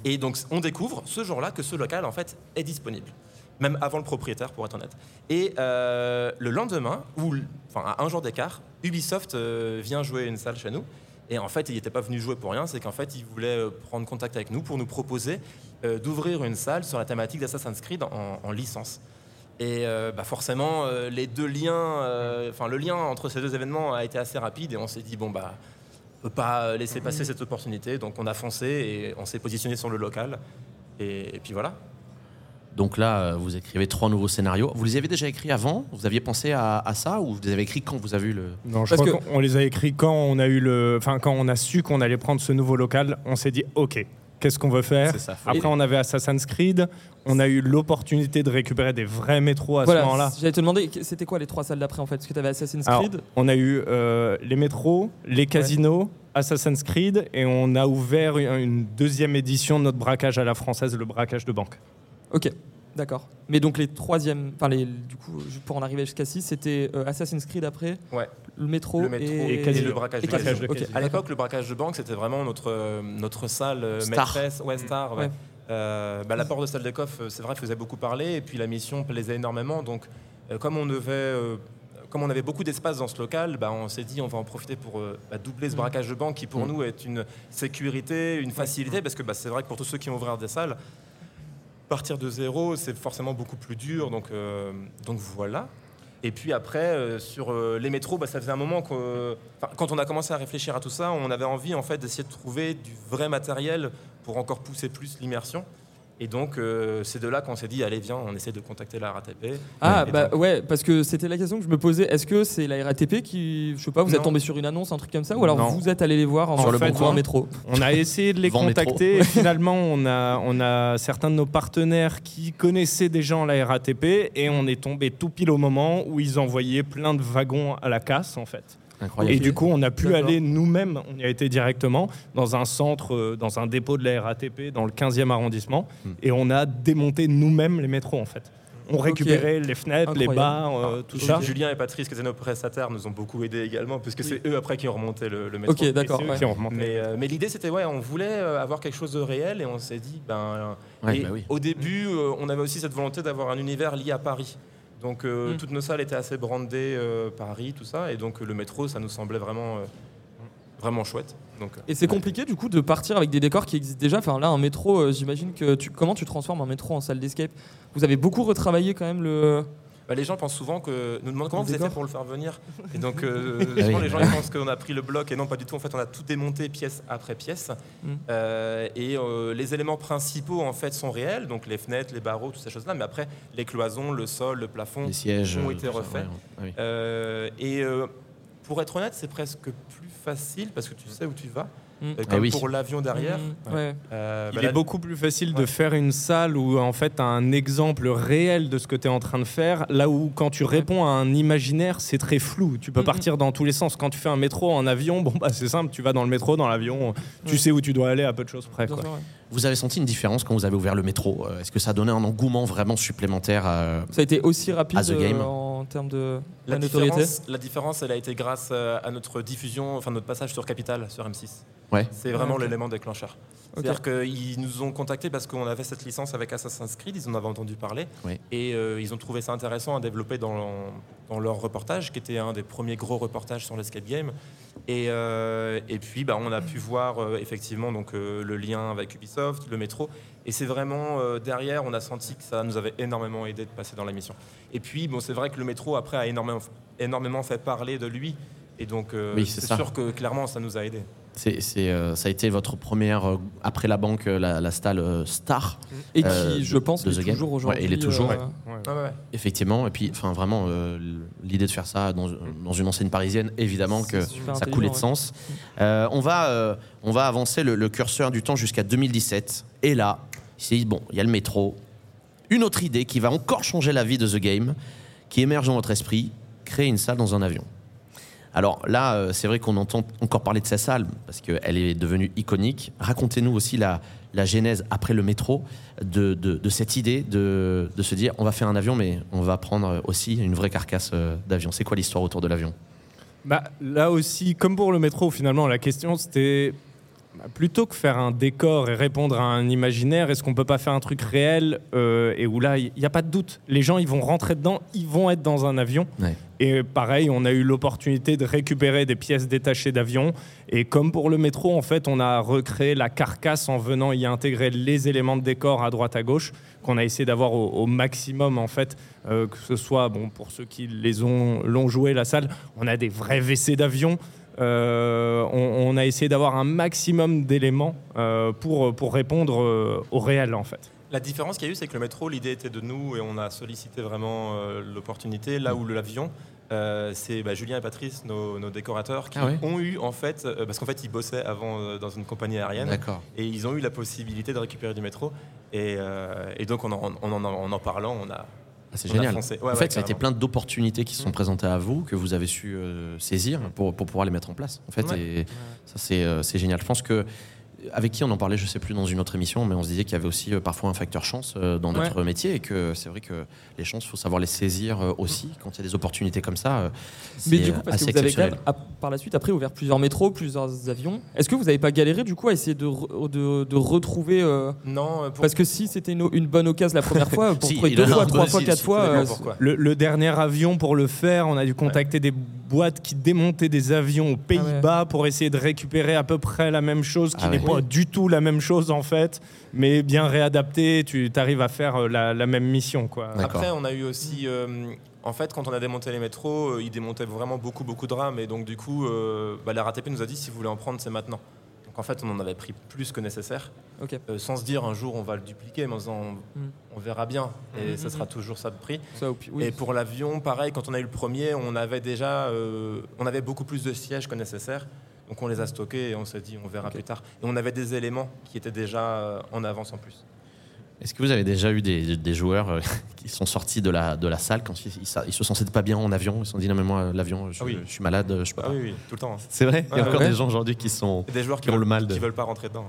Et donc on découvre ce jour-là que ce local en fait est disponible, même avant le propriétaire pour être honnête. Et euh, le lendemain, ou enfin à un jour d'écart, Ubisoft euh, vient jouer une salle chez nous. Et en fait, il n'était pas venu jouer pour rien, c'est qu'en fait, il voulait prendre contact avec nous pour nous proposer d'ouvrir une salle sur la thématique d'Assassin's Creed en, en licence. Et euh, bah forcément, euh, les deux liens, euh, enfin le lien entre ces deux événements a été assez rapide et on s'est dit bon bah on peut pas laisser passer cette opportunité, donc on a foncé et on s'est positionné sur le local. Et, et puis voilà. donc là, vous écrivez trois nouveaux scénarios. Vous les avez déjà écrits avant? Vous aviez pensé à, à ça ou vous les avez écrits quand vous avez eu le. Non, je Parce crois qu'on les a écrits quand on a eu le, enfin quand on a su qu'on allait prendre ce nouveau local. On s'est dit, ok, qu'est-ce qu'on veut faire ça. Après, on avait Assassin's Creed. On a eu l'opportunité de récupérer des vrais métros à ce moment-là. j'allais te demander, c'était quoi les trois salles d'après en fait? Parce que tu avais Assassin's Alors, Creed. on a eu euh, les métros, les casinos, Assassin's Creed, et on a ouvert une deuxième édition de notre braquage à la française, le braquage de banque. Ok, d'accord. Mais donc les troisièmes, enfin les, du coup, pour en arriver jusqu'à 6, c'était euh, Assassin's Creed après, Ouais. le métro, Le métro et, le braquage et de casino. de Ok, casino. À l'époque, le braquage de banque, c'était vraiment notre, euh, notre salle euh, Star. maîtresse, ouais, star. ouais. Ouais. Euh, bah, L'apport de salle de coffre, c'est vrai, faisait beaucoup parler. Et puis la mission plaisait énormément. Donc, euh, comme on devait. euh, comme on avait beaucoup d'espace dans ce local, bah, on s'est dit on va en profiter pour euh, bah, doubler ce braquage de banque qui pour Mm. nous est une sécurité, une facilité, parce que bah, c'est vrai que pour tous ceux qui vont ouvrir des salles, partir de zéro, c'est forcément beaucoup plus dur. Donc, euh, donc voilà. Et puis après, euh, sur euh, les métros, bah, ça faisait un moment que, quand on a commencé à réfléchir à tout ça, on avait envie en fait d'essayer de trouver du vrai matériel pour encore pousser plus l'immersion. Et donc, euh, c'est de là qu'on s'est dit, allez, viens, on essaie de contacter la RATP. Ah Et bah donc- ouais, parce que c'était la question que je me posais. Est-ce que c'est la RATP qui, je sais pas, vous êtes tombé sur une annonce, un truc comme ça, ou alors Non. vous êtes allé les voir en, Sur le en bon voie coin. métro? On a essayé de les contacter et finalement on a, on a certains de nos partenaires qui connaissaient des gens à la RATP et on est tombé tout pile au moment où ils envoyaient plein de wagons à la casse en fait. Incroyable. Et du coup on a pu aller nous-mêmes, on y a été directement dans un centre, euh, dans un dépôt de la RATP dans le 15e arrondissement Hmm. et on a démonté nous-mêmes les métros en fait. On récupérait les fenêtres, les Incroyable. euh, tout Ok. ça. Julien et Patrice, qui étaient nos prestataires, nous ont beaucoup aidés également, puisque c'est eux après qui ont remonté le, le métro. Ok, d'accord. Ouais. Mais, euh, mais l'idée, c'était, ouais, on voulait avoir quelque chose de réel et on s'est dit, ben. Ouais, et bah oui. Au début, euh, on avait aussi cette volonté d'avoir un univers lié à Paris. Donc, euh, Mm. toutes nos salles étaient assez brandées euh, Paris, tout ça. Et donc, euh, le métro, ça nous semblait vraiment. euh, vraiment chouette. Donc, Et c'est compliqué du coup de partir avec des décors qui existent déjà. Enfin là, un métro, euh, j'imagine que tu comment tu transformes un métro en salle d'escape? Vous avez beaucoup retravaillé quand même le. Bah, les gens pensent souvent que nous demandent comment vous avez fait pour le faire venir. Et donc, euh, Ah souvent, les gens ils pensent qu'on a pris le bloc et non pas du tout. En fait, on a tout démonté pièce après pièce. Mm. Euh, et euh, les éléments principaux en fait sont réels, donc les fenêtres, les barreaux, toutes ces choses-là. Mais après, les cloisons, le sol, le plafond, Les sièges ont été ça, refaits. ouais, ah et pour être honnête, c'est presque plus facile parce que tu sais où tu vas. Mm. Ah oui. pour l'avion derrière. Mm, ouais. Euh, Il bah, est beaucoup plus facile de faire une salle où en fait tu as un exemple réel de ce que tu es en train de faire, là où quand tu réponds à un imaginaire, c'est très flou. Tu peux partir dans tous les sens. Quand tu fais un métro en avion, bon bah c'est simple, tu vas dans le métro, dans l'avion, tu Ouais. sais où tu dois aller à peu de choses près. Quoi. Vous avez senti une différence quand vous avez ouvert le métro Euh, Est-ce que ça a donné un engouement vraiment supplémentaire à- Ça a été aussi rapide As a game. euh, en termes de La la notoriété. différence, la différence, elle a été grâce à notre diffusion, enfin notre passage sur Capital, sur M6. Ouais. C'est vraiment Ah, l'élément déclencheur. C'est-à-dire qu'ils nous ont contactés parce qu'on avait cette licence avec Assassin's Creed, ils en avaient entendu parler, Oui. et euh, ils ont trouvé ça intéressant à développer dans, dans leur reportage, qui était un des premiers gros reportages sur l'escape game. Et, euh, et puis, bah, on a pu voir euh, effectivement donc, euh, le lien avec Ubisoft, le métro. Et c'est vraiment euh, derrière, on a senti que ça nous avait énormément aidé de passer dans l'émission. Et puis, bon, c'est vrai que le métro, après, a énormément, énormément fait parler de lui. Et donc, euh, Oui, c'est sûr que clairement, ça nous a aidé. C'est, c'est, euh, ça a été votre première, euh, après la banque, euh, la, la stalle euh, star, Et qui, Euh, je pense, est toujours Ouais, aujourd'hui. il est toujours, euh, ouais. Ouais. Ah ouais, ouais. effectivement. Et puis, enfin, vraiment, euh, l'idée de faire ça dans, dans une enseigne parisienne, évidemment que ça coulait de sens. Euh, on, va, euh, on va avancer le, le curseur du temps jusqu'à 2017. Et là, c'est bon, il y a le métro. Une autre idée qui va encore changer la vie de The Game, qui émerge dans votre esprit, créer une salle dans un avion. Alors là, euh, c'est vrai qu'on entend encore parler de sa salle, parce qu'elle est devenue iconique. Racontez-nous aussi la, genèse après le métro de, cette idée de, se dire on va faire un avion, mais on va prendre aussi une vraie carcasse euh, d'avion. C'est quoi l'histoire autour de l'avion? Bah, là aussi, comme pour le métro, finalement, la question c'était plutôt que faire un décor et répondre à un imaginaire, est-ce qu'on peut pas faire un truc réel euh, et où là, il n'y a pas de doute. Les gens, ils vont rentrer dedans, ils vont être dans un avion. Ouais. Et pareil, on a eu l'opportunité de récupérer des pièces détachées d'avion. Et comme pour le métro, en fait, on a recréé la carcasse en venant y intégrer les éléments de décor à droite à gauche qu'on a essayé d'avoir au, au maximum, en fait, euh, que ce soit, bon, pour ceux qui les ont l'ont joué la salle, on a des vrais WC d'avion. Euh, on, on a essayé d'avoir un maximum d'éléments euh, pour, pour répondre euh, au réel, en fait. La différence qu'il y a eu, c'est que le métro, l'idée était de nous et on a sollicité vraiment euh, l'opportunité. Là où l'avion, euh, c'est bah, Julien et Patrice, nos, nos décorateurs, qui Ah ont eu en fait, euh, parce qu'en fait ils bossaient avant euh, dans une compagnie aérienne, et ils ont eu la possibilité de récupérer du métro. Et, euh, et donc en, en- en en parlant, on a. Ah, c'est génial. Ouais, en ouais, fait, ça a été plein d'opportunités qui se sont présentées à vous, que vous avez su euh, saisir pour, pour pouvoir les mettre en place. En fait, et ça, euh, c'est génial. Je pense que. Avec qui on en parlait, je sais plus, dans une autre émission, mais on se disait qu'il y avait aussi euh, parfois un facteur chance euh, dans notre métier et que c'est vrai que les chances, il faut savoir les saisir euh, aussi quand il y a des opportunités comme ça. Mais du coup, parce que vous avez même, par la suite, après, ouvert plusieurs métros, plusieurs avions. Est-ce que vous n'avez pas galéré, du coup, à essayer de, re- de, de retrouver. euh, Non, pour- Parce que si c'était une, une bonne occasion la première fois, pour Si, deux fois, trois fois, quatre fois. le dernier avion pour le faire, on a dû contacter des boîtes qui démontaient des avions aux Pays-Bas pour essayer de récupérer à peu près la même chose, qui Ah n'est ouais. pas du tout la même chose en fait, mais bien réadapté. Tu arrives à faire euh, la, la même mission, quoi. Après, on a eu aussi. euh, en fait, quand on a démonté les métros, euh, ils démontaient vraiment beaucoup, beaucoup de rames. Et donc, du coup, euh, bah, la RATP nous a dit si vous voulez en prendre, c'est maintenant. Donc, en fait, on en avait pris plus que nécessaire. Euh, sans se dire un jour on va le dupliquer, mais en disant on, Mm. on verra bien. Et Mm, ça sera toujours ça de prix. Ça, oui. Et pour l'avion, pareil, quand on a eu le premier, on avait déjà euh, on avait beaucoup plus de sièges que nécessaire. Donc on les a stockés et on s'est dit on verra plus tard. Et on avait des éléments qui étaient déjà euh, en avance en plus. Est-ce que vous avez déjà eu des, des joueurs euh, qui sont sortis de la, de la salle quand ils, ils, ils se sentaient pas bien en avion Ils se sont dit non, mais moi, l'avion, je, Ah oui. je suis malade, je peux Ah pas. oui, oui, tout le temps. C'est vrai? Il y a Ouais, encore ouais. des gens aujourd'hui qui sont. Des joueurs qui, Qui ont veulent, le mal de- qui veulent pas rentrer dedans.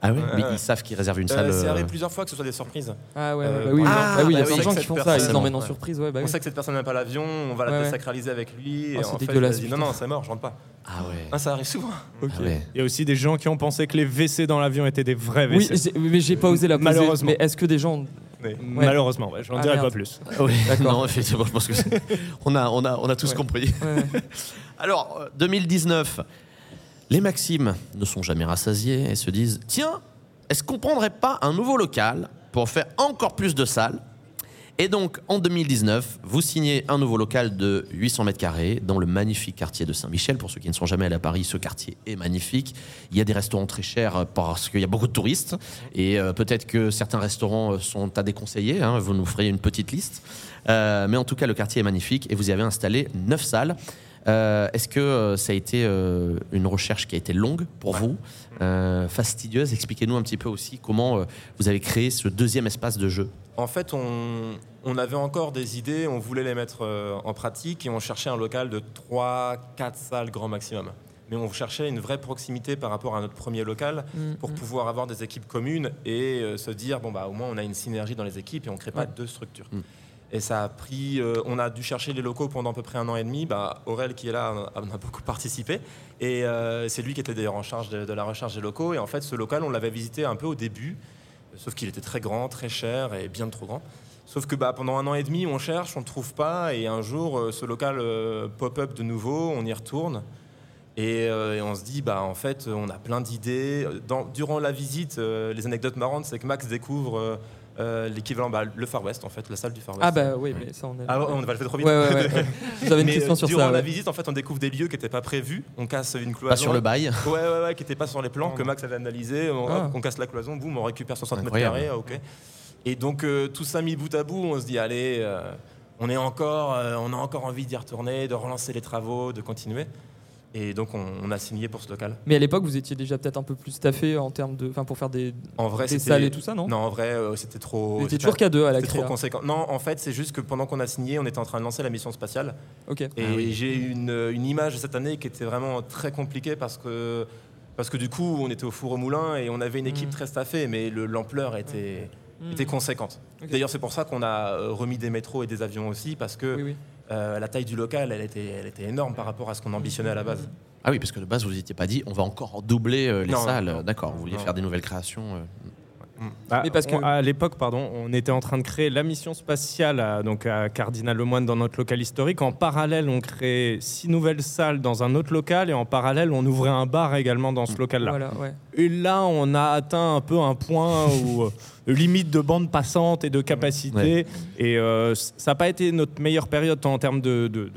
Ah oui Ouais, Mais ouais. ils savent qu'ils réservent une Euh, salle. c'est euh, arrivé plusieurs fois que ce soit des surprises. Ah ouais, Euh, bah oui, ah, bah oui, il y a plein oui, de gens qui font ça, ils emmènent en surprise. Ouais, bah on oui. sait que cette personne n'aime pas l'avion, on va la désacraliser avec lui. Oh, et en fait, dégueulasse, il a dit, non, non, c'est mort, je rentre pas. Ah ouais. Ah, ça arrive souvent. Ok. Ah ouais. Il y a aussi des gens qui ont pensé que les WC dans l'avion étaient des vrais Oui, WC. j'ai- mais j'ai pas osé la poser. Malheureusement. Mais est-ce que des gens. Malheureusement, ouais, j'en Ah, dirai merde. pas plus. Oui, D'accord. non, effectivement, je pense que c'est- on a, on a, on a tous Ouais. compris. Alors, euh, 2019, Les Maximes ne sont jamais rassasiés et se disent Tiens, est-ce qu'on prendrait pas un nouveau local pour faire encore plus de salles et donc, en 2019, vous signez un nouveau local de 800 mètres carrés dans le magnifique quartier de Saint-Michel. Pour ceux qui ne sont jamais allés à Paris, ce quartier est magnifique. Il y a des restaurants très chers parce qu'il y a beaucoup de touristes. Et euh, peut-être que certains restaurants sont à déconseiller. hein. Vous nous ferez une petite liste. Euh, mais en tout cas, le quartier est magnifique et vous y avez installé 9 salles. Euh, Est-ce que euh, ça a été euh, une recherche qui a été longue pour vous, euh, fastidieuse? Expliquez-nous un petit peu aussi comment euh, vous avez créé ce deuxième espace de jeu. En fait, on, on avait encore des idées, on voulait les mettre euh, en pratique et on cherchait un local de 3-4 salles grand maximum. Mais on cherchait une vraie proximité par rapport à notre premier local Mm, pour mm. pouvoir avoir des équipes communes et euh, se dire bon bah au moins on a une synergie dans les équipes et on crée pas Ouais. deux structures. Mm. Et ça a pris, euh, on a dû chercher les locaux pendant à peu près un an et demi. Bah, Aurel qui est là en a, beaucoup participé et euh, c'est lui qui était d'ailleurs en charge de, la recherche des locaux. Et en fait ce local on l'avait visité un peu au début, sauf qu'il était très grand, très cher et bien trop grand. Sauf que bah, pendant un an et demi, on cherche, on ne trouve pas, et un jour, euh, ce local pop-up de nouveau, on y retourne, et, et on se dit, bah, en fait, on a plein d'idées. Durant la visite, les anecdotes marrantes, c'est que Max découvre euh, l'équivalent, bah, le Far West, en fait, la salle du Far West. Ah bah oui, mais ça on a. Ah, on va le faire trop vite. Ouais, ouais, ouais. ouais. J'avais une question euh, sur durant ça. la ouais. visite, en fait, on découvre des lieux qui n'étaient pas prévus. On casse une cloison. Pas sur le bail. Ouais, ouais, ouais, qui n'était pas sur les plans, que Max avait analysé. On, Ah. hop, on casse la cloison, boum, on récupère 60 mètres carrés, ok. Et donc, euh, tout ça mis bout à bout, on se dit, allez, euh, on, est encore, euh, on a encore envie d'y retourner, de relancer les travaux, de continuer. Et donc, on, on a signé pour ce local. Mais à l'époque, vous étiez déjà peut-être un peu plus staffé en termes de, enfin pour faire des, En vrai, des salles et tout ça, non, Non, en vrai, euh, c'était trop. C'était- toujours qu'à deux à la C'était trop créa. conséquent. Non, en fait, c'est juste que pendant qu'on a signé, on était en train de lancer la mission spatiale. Ok. Et Ah oui. j'ai eu une, une image cette année qui était vraiment très compliquée parce que, parce que du coup, on était au four au moulin et on avait une équipe Mm. très staffée, mais le- l'ampleur était, Hmm. était conséquente. D'ailleurs, c'est pour ça qu'on a euh, remis des métros et des avions aussi, parce que Oui, oui. Euh, la taille du local, elle était, elle était énorme par rapport à ce qu'on ambitionnait à la base. Ah oui, parce que de base, vous n'étiez pas dit, on va encore doubler euh, les Non, salles. D'accord, vous vouliez Non. faire des nouvelles créations. euh. Bah, Mais parce que- on- à l'époque, pardon, on était en train de créer la mission spatiale à, donc à Cardinal Lemoine dans notre local historique. En parallèle, on créait six nouvelles salles dans un autre local et en parallèle, on ouvrait un bar également dans ce local-là. Voilà, ouais. Et là, on a atteint un peu un point où euh, limite de bande passante et de capacité. Et euh, ça n'a pas été notre meilleure période en termes de, de-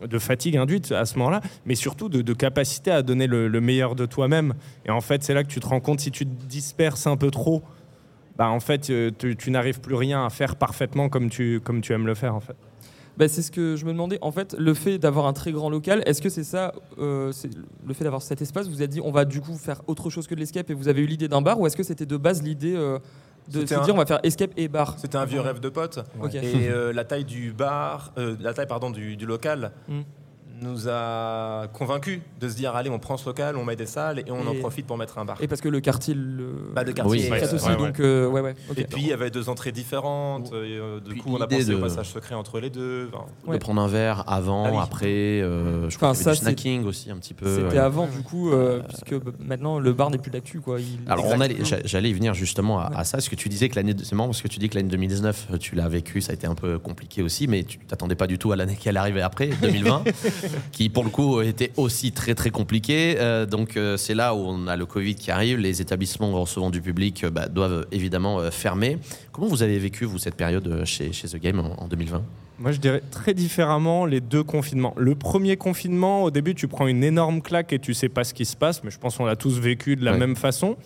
de- de fatigue induite à ce moment-là, mais surtout de, capacité à donner le, le meilleur de toi-même. Et en fait, c'est là que tu te rends compte si tu te disperses un peu trop. Bah en fait, euh, tu, tu n'arrives plus rien à faire parfaitement comme tu, comme tu aimes le faire en fait. Bah, c'est ce que je me demandais. En fait, le fait d'avoir un très grand local, est-ce que c'est ça, euh, le fait d'avoir cet espace, vous avez dit on va du coup faire autre chose que de l'escape et vous avez eu l'idée d'un bar ou est-ce que c'était de base l'idée euh, de se un- dire on va faire escape et bar? C'était un vieux rêve de pote. Et euh, la taille du bar, la taille pardon du, du local. Mm. Nous a convaincus de se dire allez on prend ce local, on met des salles et on en profite pour mettre un bar. Et parce que le quartier, le, Bah, le quartier, Oui, euh, aussi, ouais, donc euh, ouais ouais. ok. Et puis il y avait deux entrées différentes. et, euh, du Puis coup, on a pensé de- au passage secret entre les deux. Enfin, Ouais. De prendre un verre avant, Ah oui. après. euh, je crois Enfin, ça, du snacking aussi un petit peu. C'était ouais. avant du coup, euh, puisque maintenant le bar n'est plus d'actu quoi. Il- Alors, on allait- j'allais y venir justement à, Ouais. à ça. Parce que tu disais que l'année, de- c'est marrant parce que tu dis que l'année 2019, euh, tu l'as vécu, ça a été un peu compliqué aussi, mais tu t'attendais pas du tout à l'année qui allait arriver après, 2020, qui pour le coup était aussi très très compliqué. Euh, donc, euh, c'est là où on a le Covid qui arrive. Les établissements recevant du public euh, bah, doivent évidemment fermer. Comment vous avez vécu, vous, cette période chez, chez The Game en, en 2020 Moi, je dirais très différemment les deux confinements. Le premier confinement, au début, tu prends une énorme claque et tu sais pas ce qui se passe, mais je pense qu'on l'a tous vécu de la Ouais. même façon.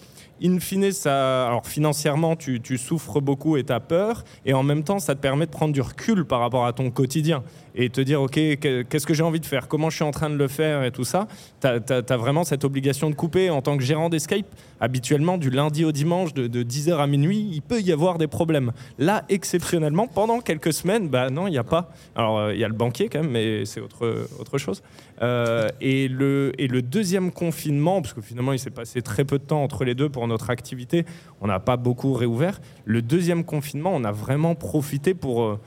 In fine, ça, alors financièrement, tu, souffres beaucoup et tu as peur, et en même temps, ça te permet de prendre du recul par rapport à ton quotidien et te dire, OK, que- qu'est-ce que j'ai envie de faire Comment je suis en train de le faire et tout ça Tu as, vraiment cette obligation de couper. En tant que gérant d'Escape, habituellement, du lundi au dimanche, de, de 10h à minuit, il peut y avoir des problèmes. Là, exceptionnellement, pendant quelques semaines, bah non, il n'y a pas. Alors, euh, il y a le banquier quand même, mais c'est autre, autre chose. Euh, et, le, et le deuxième confinement, parce que finalement, il s'est passé très peu de temps entre les deux pour notre activité, on n'a pas beaucoup réouvert. Le deuxième confinement, on a vraiment profité pour. euh,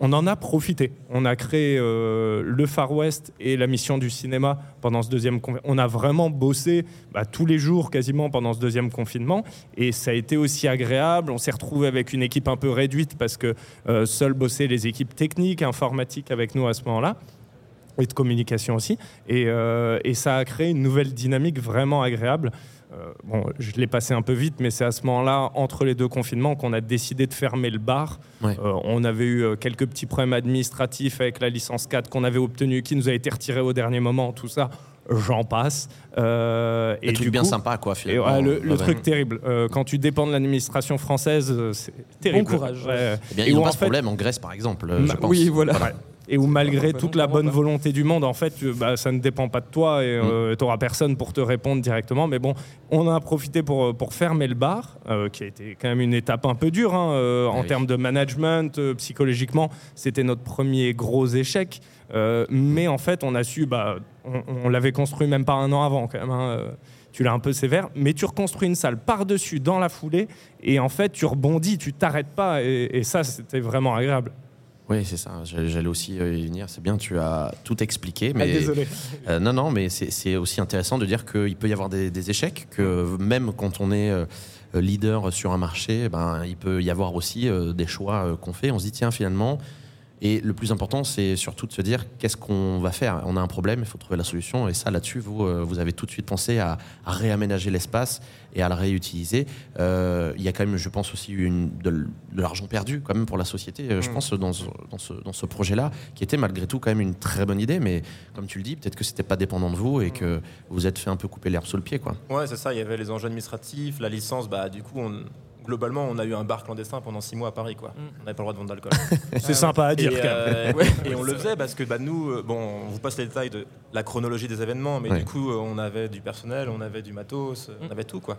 on en a profité. On a créé euh, le Far West et la mission du cinéma pendant ce deuxième confinement. On a vraiment bossé bah, tous les jours quasiment pendant ce deuxième confinement et ça a été aussi agréable. On s'est retrouvé avec une équipe un peu réduite parce que euh, seuls bossaient les équipes techniques, informatiques avec nous à ce moment-là. et de communication aussi. Et, euh, et ça a créé une nouvelle dynamique vraiment agréable. Euh, bon, je l'ai passé un peu vite, mais c'est à ce moment-là, entre les deux confinements, qu'on a décidé de fermer le bar. Ouais. Euh, on avait eu euh, quelques petits problèmes administratifs avec la licence 4 qu'on avait obtenue, qui nous a été retirée au dernier moment, tout ça. J'en passe. Euh, Et truc du bien coup- sympa, quoi, et finalement. ouais, le, le Ouais, truc ouais. terrible, euh, quand tu dépends de l'administration française, c'est terrible. courage. Ouais. Eh bien, Et ils n'ont où, pas en ce fait- problème en Grèce, par exemple, je pense. Oui, voilà. Et où malgré toute la bonne volonté du monde, en fait, tu- bah, ça ne dépend pas de toi et Mm. tu n'auras personne pour te répondre directement. Mais bon, on en a profité pour, pour fermer le bar, euh, qui a été quand même une étape un peu dure hein, euh, en Oui. termes de management, euh, psychologiquement. C'était notre premier gros échec. Euh, mais en fait, on a su, bah, on, on l'avait construit même pas un an avant quand même. hein, euh, tu l'as un peu sévère, mais tu reconstruis une salle par-dessus dans la foulée, et en fait, tu rebondis, tu t'arrêtes pas, et, et ça, c'était vraiment agréable. Oui, c'est ça. J'allais aussi euh, y venir. C'est bien, tu as tout expliqué. Ah, Mais désolé. Euh, non, non, mais c'est aussi intéressant de dire qu'il peut y avoir des, des échecs, que même quand on est euh, leader sur un marché, ben, il peut y avoir aussi des choix qu'on fait. On se dit, tiens, finalement. Et le plus important, c'est surtout de se dire qu'est-ce qu'on va faire? On a un problème, il faut trouver la solution. Et ça, là-dessus, vous, euh, vous avez tout de suite pensé à, à réaménager l'espace et à le réutiliser. Euh, il y a quand même, je pense, aussi une, de, l'argent perdu quand même pour la société, euh, je Mm. pense, dans ce, dans ce, dans ce projet-là, qui était malgré tout quand même une très bonne idée. Mais comme tu le dis, peut-être que c'était pas dépendant de vous et que vous vous êtes fait un peu couper l'herbe sous le pied. Quoi. Ouais, c'est ça. Il y avait les enjeux administratifs, la licence. Bah, du coup, on- globalement, on a eu un bar clandestin pendant six mois à Paris, quoi. Mm. On n'avait pas le droit de vendre d'alcool. C'est sympa à dire et, quand même. euh, Ouais. et on le faisait parce que bah, nous, euh, bon, on vous passe les détails de la chronologie des événements, mais Ouais. du coup, euh, on avait du personnel, on avait du matos, euh, on Mm. avait tout, quoi.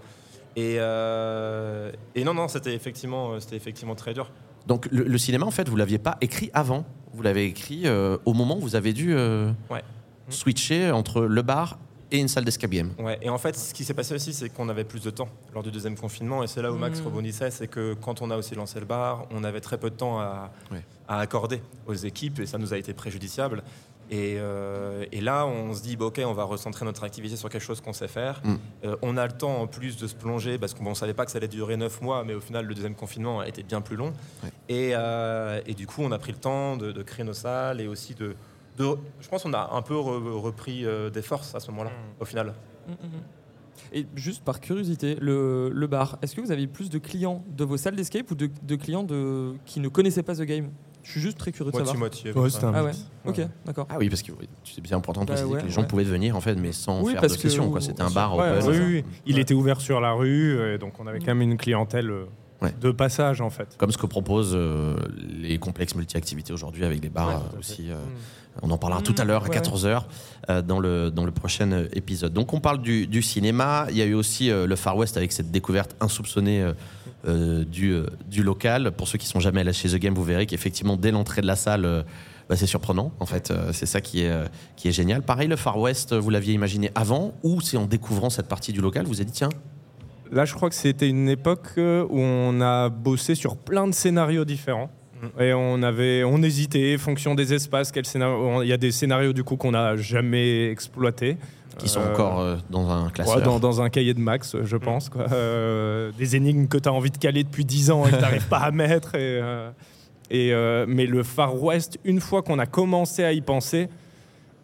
Et, euh, et non, non, c'était effectivement, c'était effectivement très dur. Donc le, le cinéma, en fait, vous l'aviez pas écrit avant. Vous l'avez écrit euh, au moment où vous avez dû euh, Ouais. switcher entre le bar et une salle d'escape game. Ouais, et en fait, ce qui s'est passé aussi, c'est qu'on avait plus de temps lors du deuxième confinement. Et c'est là où Max Mm. rebondissait, c'est que quand on a aussi lancé le bar, on avait très peu de temps à, Ouais. à accorder aux équipes, et ça nous a été préjudiciable. Et, euh, et là, on se dit, bah, ok, on va recentrer notre activité sur quelque chose qu'on sait faire. Mm. Euh, on a le temps en plus de se plonger, parce qu'on ne savait pas que ça allait durer neuf mois, mais au final, le deuxième confinement a été bien plus long. Ouais. Et, euh, et du coup, on a pris le temps de, de créer nos salles et aussi de... de- je pense qu'on a un peu re- repris euh, des forces à ce moment-là, Mm. au final. Mm, mm. Et juste par curiosité, le, le bar, est-ce que vous avez plus de clients de vos salles d'escape ou de, de clients de, qui ne connaissaient pas The Game? Je suis juste très curieux de savoir. Moitié-moitié. Ouais, c'était un Ah ouais, ok, d'accord. Ah oui, parce que c'est bien important de Bah préciser ouais, que les gens ouais. pouvaient venir en fait, mais sans Oui, faire de session. C'était un bar Ouais, open. oui. Il Ouais. était ouvert sur la rue, et donc on avait quand même une clientèle euh, Ouais. de passage en fait. Comme ce que proposent euh, les complexes multi-activités aujourd'hui avec les bars euh, aussi. euh, on en parlera Mm, tout à l'heure à ouais, ouais. 14h dans, le, dans le prochain euh, épisode. Donc on parle du, du cinéma. Il y a eu aussi euh, le Far West avec cette découverte insoupçonnée euh, euh, du, euh, du local. Pour ceux qui sont jamais allés chez The Game, vous verrez qu'effectivement, dès l'entrée de la salle, euh, bah, c'est surprenant. En fait, Euh, c'est ça qui est, euh, qui est génial. Pareil, le Far West, vous l'aviez imaginé avant ou c'est en découvrant cette partie du local, vous vous avez dit tiens, Là, je crois que c'était une époque euh, où on a bossé sur plein de scénarios différents. Mm. Et on avait, on hésitait, fonction des espaces, quel scénario. on- Il y a des scénarios du coup qu'on n'a jamais exploités. qui sont Euh, encore euh, dans un classeur. Ouais, dans, dans un cahier de max, je pense. quoi. Euh, des énigmes que tu as envie de caler depuis 10 ans et que tu n'arrives pas à mettre. Et, euh, et, euh, mais le Far West, une fois qu'on a commencé à y penser,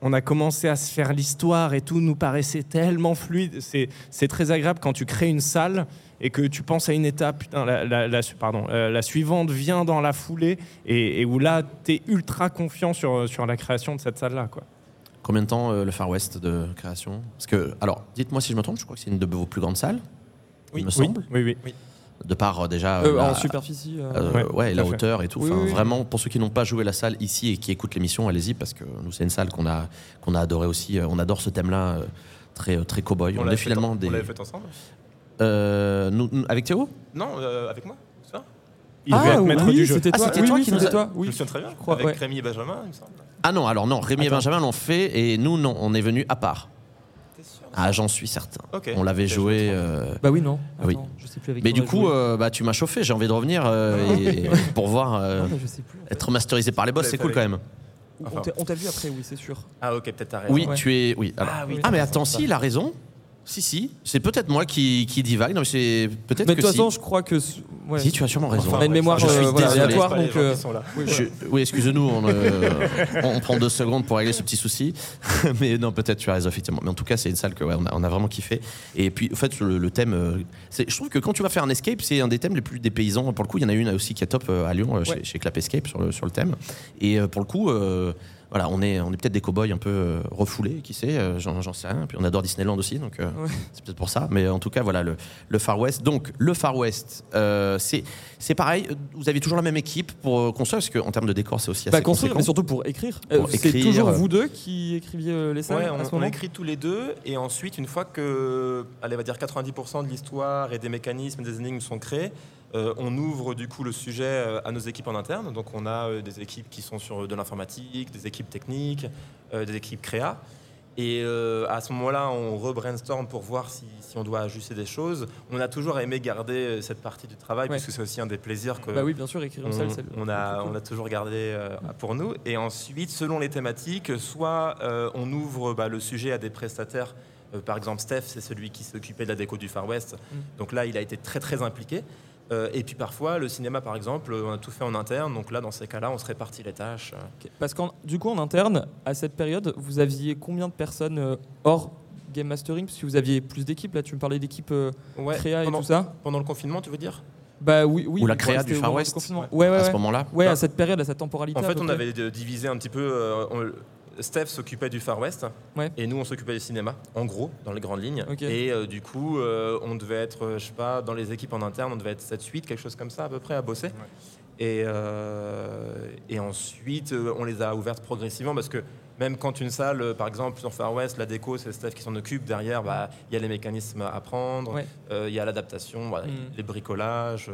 on a commencé à se faire l'histoire et tout nous paraissait tellement fluide. C'est, c'est très agréable quand tu crées une salle et que tu penses à une étape, putain, la, la- la- pardon, euh, la suivante vient dans la foulée et, et où là, tu es ultra confiant sur, sur la création de cette salle-là. Quoi. Combien de temps euh, le Far West de création? Parce que, alors, dites-moi si je me trompe, je crois que c'est une de vos plus grandes salles, Oui. il me semble, Oui, oui. de par euh, déjà Euh, la, en superficie. euh, euh, Ouais, la hauteur et tout. Oui, oui, oui. Vraiment, pour ceux qui n'ont pas joué la salle ici et qui écoutent l'émission, allez-y parce que nous c'est une salle qu'on a qu'on a adoré aussi. Euh, On adore ce thème-là. euh, Très, très cow-boy. On, l'avait est finalement en- des. On l'avait fait ensemble Euh, nous- nous- avec Théo Non, euh, avec moi, c'est ça? Il ah, devait être maître oui, du jeu. c'était Ah, toi. c'était oui, toi oui, qui nous c'était a- toi. Je Oui. me souviens très bien. crois, avec ouais. Rémi et Benjamin, il me semble. Ah non, alors non, Rémi et Attends. Benjamin l'ont fait et nous non, on est venu à part. T'es sûr? Ah, j'en suis certain. Ok. On l'avait Ok, je joué. me trompe. euh, Bah oui, non. Oui. Attends, Je sais plus avec Mais qui du on a coup, joué. euh, bah, tu m'as chauffé, j'ai envie de revenir euh, et, pour voir euh, Non, mais je sais plus. en fait. être masterisé par les boss, c'est cool quand même. On t'a- On t'a vu après, oui, c'est sûr. Ah ok, peut-être t'as raison. Oui, Ouais. tu es. Oui. alors- Ah oui. Ah, mais attends, si, il a raison. Si, si, c'est peut-être moi qui, qui divague. Non, mais c'est peut-être Mais que de toute si. façon, je crois que. ouais. Si, tu as sûrement raison. on a une mémoire je suis euh, voilà, désolé. aléatoire, donc. gens euh, oui, Je- oui, excusez-nous, on, euh, on prend deux secondes pour régler ce petit souci. Mais non, peut-être tu as raison, effectivement. Mais en tout cas, c'est une salle que ouais, on, a, on a vraiment kiffé. Et puis, en fait, le, le thème, euh, c'est- je trouve que quand tu vas faire un escape, c'est un des thèmes les plus dépaysants. Pour le coup, il y en a une aussi qui est top euh, à Lyon, euh, chez, Clap Escape, sur le, sur le thème. Et euh, pour le coup, euh, voilà, on est, on est peut-être des cow-boys un peu euh, refoulés, qui sait, euh, j'en sais rien. Puis on adore Disneyland aussi, donc euh, Ouais. c'est peut-être pour ça. Mais en tout cas, voilà, le, le Far West. Donc, le Far West, euh, c'est c'est pareil. Vous avez toujours la même équipe pour construire, parce qu'en termes de décor, c'est aussi assez Bah, construire, mais surtout pour écrire. Euh, c'est toujours euh, vous deux qui écriviez euh, les scènes Ouais, à on, ce on moment? écrit tous les deux et ensuite une fois que allez, on va dire 90% de l'histoire et des mécanismes des énigmes sont créés, on ouvre du coup le sujet euh, à nos équipes en interne. Donc on a euh, des équipes qui sont sur de l'informatique, des équipes techniques, euh, des équipes créa. Et euh, à ce moment-là, on re-brainstorm pour voir si, si on doit ajuster des choses. On a toujours aimé garder euh, cette partie du travail Ouais. puisque c'est aussi un des plaisirs que, Bah oui, bien sûr, écrire une on, salle, c'est on a, cool. on a toujours gardé euh, pour nous. Et ensuite, selon les thématiques, soit euh, on ouvre bah, le sujet à des prestataires. Euh, par exemple, Steph, c'est celui qui s'occupait de la déco du Far West. Mm. Donc là, il a été très très impliqué. Euh, et puis parfois, le cinéma, par exemple, on a tout fait en interne. Donc là, dans ces cas-là, on se répartit les tâches. Parce que du coup, en interne, à cette période, vous aviez combien de personnes euh, hors game mastering? Parce que vous aviez plus d'équipes, là, tu me parlais d'équipes euh, Ouais, créa et pendant, tout ça pendant le confinement, tu veux dire? Bah oui, oui. Ou la créa du Far West. Ouais, ouais, à ce moment-là. Ouais, à cette période, à cette temporalité. En fait, on avait divisé un petit peu. euh, on- Steph s'occupait du Far West Ouais. et nous on s'occupait du cinéma, en gros, dans les grandes lignes. Et euh, du coup, euh, on devait être, euh, je sais pas, dans les équipes en interne, on devait être 7-8, quelque chose comme ça à peu près à bosser. Et, euh, et ensuite, on les a ouvertes progressivement parce que même quand une salle, par exemple, sur Far West, la déco, c'est Steph qui s'en occupe. Derrière, bah, il y a les mécanismes à Ouais. euh, il y a l'adaptation, Mm. les bricolages.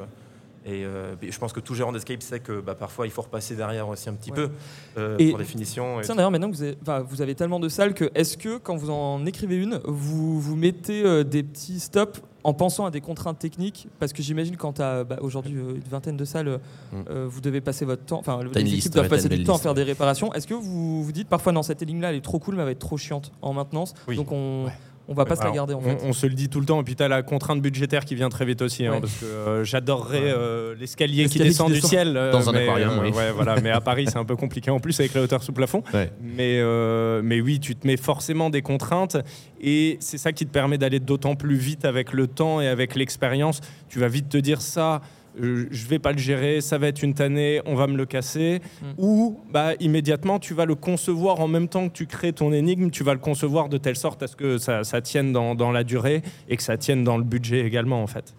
Et euh, je pense que tout gérant d'escape sait que bah, parfois il faut repasser derrière aussi un petit Ouais. peu euh, Et- pour définition. et Tiens, d'ailleurs, maintenant que vous avez, enfin, vous avez tellement de salles que est-ce que quand vous en écrivez une, vous vous mettez euh, des petits stops en pensant à des contraintes techniques? Parce que j'imagine quand tu as aujourd'hui euh, une vingtaine de salles, Mm. vous devez passer votre temps, enfin, les équipes liste, doivent passer du temps à faire des réparations. Est-ce que vous vous dites parfois, non, cette énigme-là, elle est trop cool, mais elle va être trop chiante en maintenance Oui. Donc on, Ouais. On va pas se la garder en on, fait. on se le dit tout le temps, et puis tu as la contrainte budgétaire qui vient très vite aussi, hein, parce que euh, j'adorerais Ouais. euh, l'escalier qui descend du ciel. euh, Dans un mais, aquarium, oui. ouais, voilà, mais à Paris, c'est un peu compliqué en plus avec la hauteur sous plafond. Ouais. Mais, euh, mais oui, tu te mets forcément des contraintes, et c'est ça qui te permet d'aller d'autant plus vite avec le temps et avec l'expérience. Tu vas vite te dire ça. Euh, Je vais pas le gérer, ça va être une tannée, on va me le casser. Mm. Ou bah, immédiatement, tu vas le concevoir en même temps que tu crées ton énigme, tu vas le concevoir de telle sorte à ce que ça, ça tienne dans, dans la durée et que ça tienne dans le budget également, en fait.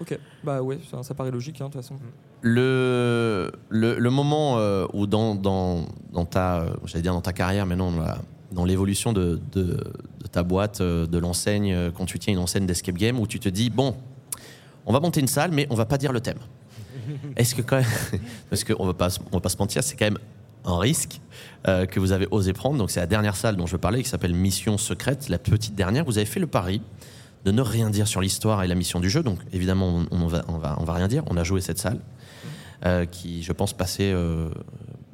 Ok, bah ouais, ça, ça paraît logique hein, de toute façon. Le, le, le moment euh, où dans, dans, dans ta, euh, j'allais dire dans ta carrière, mais non, dans l'évolution de, de, de ta boîte, de l'enseigne, quand tu tiens une enseigne d'escape game, où tu te dis, bon, on va monter une salle, mais on va pas dire le thème. Est-ce que quand même, parce qu'on va pas, se- on va pas se mentir, c'est quand même un risque euh, que vous avez osé prendre. Donc c'est la dernière salle dont je parlais, qui s'appelle Mission Secrète, la petite dernière. Vous avez fait le pari de ne rien dire sur l'histoire et la mission du jeu. Donc évidemment, on, on va, on va, on va rien dire. On a joué cette salle, euh, qui, je pense, passait, euh,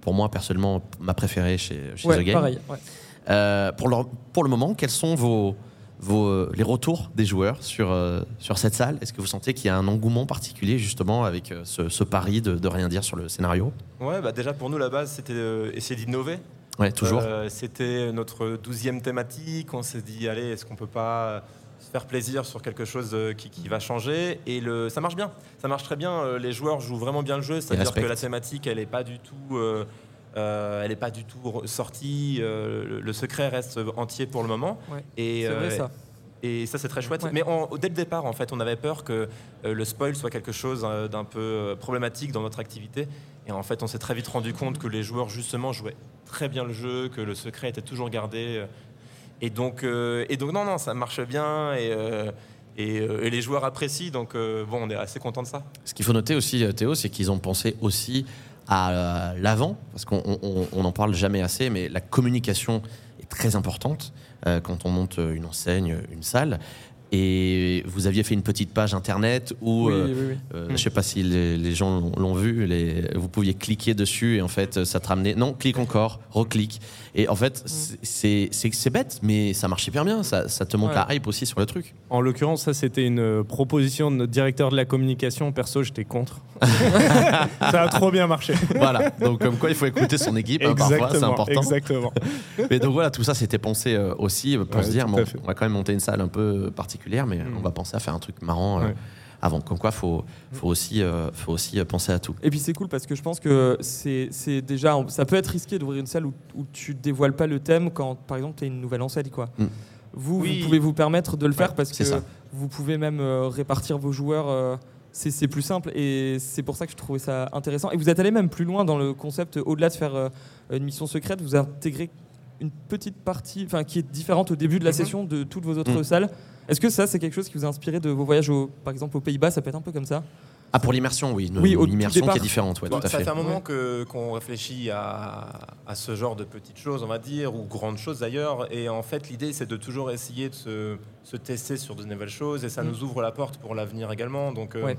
pour moi personnellement, ma préférée chez, chez Ouais, The Game. pareil. ouais. Pour, le, pour le moment, quels sont vos, vos, euh, les retours des joueurs sur, euh, sur cette salle? Est-ce que vous sentez qu'il y a un engouement particulier justement avec euh, ce, ce pari de, de rien dire sur le scénario? Ouais, bah déjà pour nous, la base, c'était essayer d'innover. Ouais, toujours. Euh, c'était notre douzième thématique. On s'est dit, allez, est-ce qu'on peut pas se faire plaisir sur quelque chose qui, qui va changer? Et le, ça marche bien. Ça marche très bien. Les joueurs jouent vraiment bien le jeu. C'est-à-dire que la thématique, elle n'est pas du tout. euh, euh, elle n'est pas du tout sortie. euh, le, le secret reste entier pour le moment. Ouais. Et, C'est vrai euh, ça. et ça, c'est très chouette. Ouais. Mais dès le départ, en fait, on avait peur que euh, le spoil soit quelque chose euh, d'un peu problématique dans notre activité. Et en fait, on s'est très vite rendu compte que les joueurs, justement, jouaient très bien le jeu, que le secret était toujours gardé. Et donc, euh, et donc non, non, ça marche bien. Et, euh, et, euh, et les joueurs apprécient. Donc, euh, bon, on est assez content de ça. Ce qu'il faut noter aussi, Théo, c'est qu'ils ont pensé aussi à euh, l'avant, parce qu'on on- on n'en parle jamais assez, mais la communication est très importante euh, quand on monte une enseigne, une salle. et vous aviez fait une petite page internet où, Oui, euh, oui, oui. euh, je sais pas si les, les gens l'ont- l'ont vu, les, vous pouviez cliquer dessus et en fait ça te ramenait. Non, clique encore, reclique. Et en fait, c'est- c'est bête, mais ça marche hyper bien. Ça, ça te montre Ouais. la hype aussi sur le truc. En l'occurrence, ça c'était une euh, proposition de notre directeur de la communication. Perso, j'étais contre. ça a trop bien marché. voilà. Donc comme quoi, il faut écouter son équipe hein, parfois, c'est important. Exactement. Mais donc voilà, tout ça c'était pensé euh, aussi pour Ouais, se dire, bon, on va quand même monter une salle un peu particulière, mais Mm. on va penser à faire un truc marrant euh. Avant. Comme quoi, faut, faut aussi, euh, faut aussi euh, penser à tout. Et puis c'est cool parce que je pense que c'est c'est déjà ça peut être risqué d'ouvrir une salle où, où tu dévoiles pas le thème quand par exemple tu as une nouvelle enseigne quoi. Mm. Vous, Oui. vous pouvez vous permettre de le faire Ouais, parce que ça. vous pouvez même euh, répartir vos joueurs. euh, c'est c'est plus simple et c'est pour ça que je trouvais ça intéressant. Et vous êtes allé même plus loin dans le concept, au-delà de faire une mission secrète, vous intégrez une petite partie enfin, qui est différente au début de la Mhm. session de toutes vos autres Mhm. salles. Est-ce que ça, c'est quelque chose qui vous a inspiré de vos voyages, au, par exemple, aux Pays-Bas? Ça peut être un peu comme ça Ah, pour l'immersion, oui. Une, Oui, une immersion qui est différente, ouais, Bon, tout à ça fait. fait un moment que- qu'on réfléchit à, à ce genre de petites choses, on va dire, ou grandes choses d'ailleurs. Et en fait, l'idée, c'est de toujours essayer de se, se tester sur de nouvelles choses. Et ça Mm. nous ouvre la porte pour l'avenir également. Donc, euh, Ouais.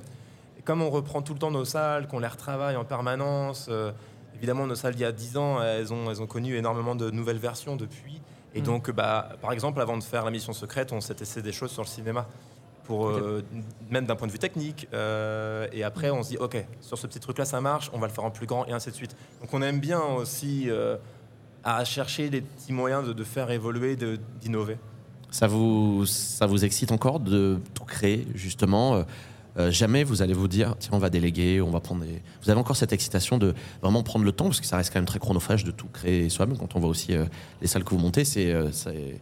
comme on reprend tout le temps nos salles, qu'on les retravaille en permanence, euh, évidemment, nos salles d'il y a 10 ans, elles ont, elles ont connu énormément de nouvelles versions depuis. Et Mm. donc, bah, par exemple, avant de faire la mission secrète, on s'est testé des choses sur le cinéma. Pour, euh, même d'un point de vue technique. euh, et après, on se dit, OK, sur ce petit truc-là, ça marche, on va le faire en plus grand, et ainsi de suite. Donc, on aime bien aussi euh, à chercher des petits moyens de, de faire évoluer, d'innover. Ça vous, ça vous excite encore de tout créer, justement euh, jamais vous allez vous dire tiens on va déléguer, on va prendre des... Vous avez encore cette excitation de vraiment prendre le temps parce que ça reste quand même très chronophage de tout créer soi-même. Quand on voit aussi euh, les salles que vous montez, c'est euh, c'est-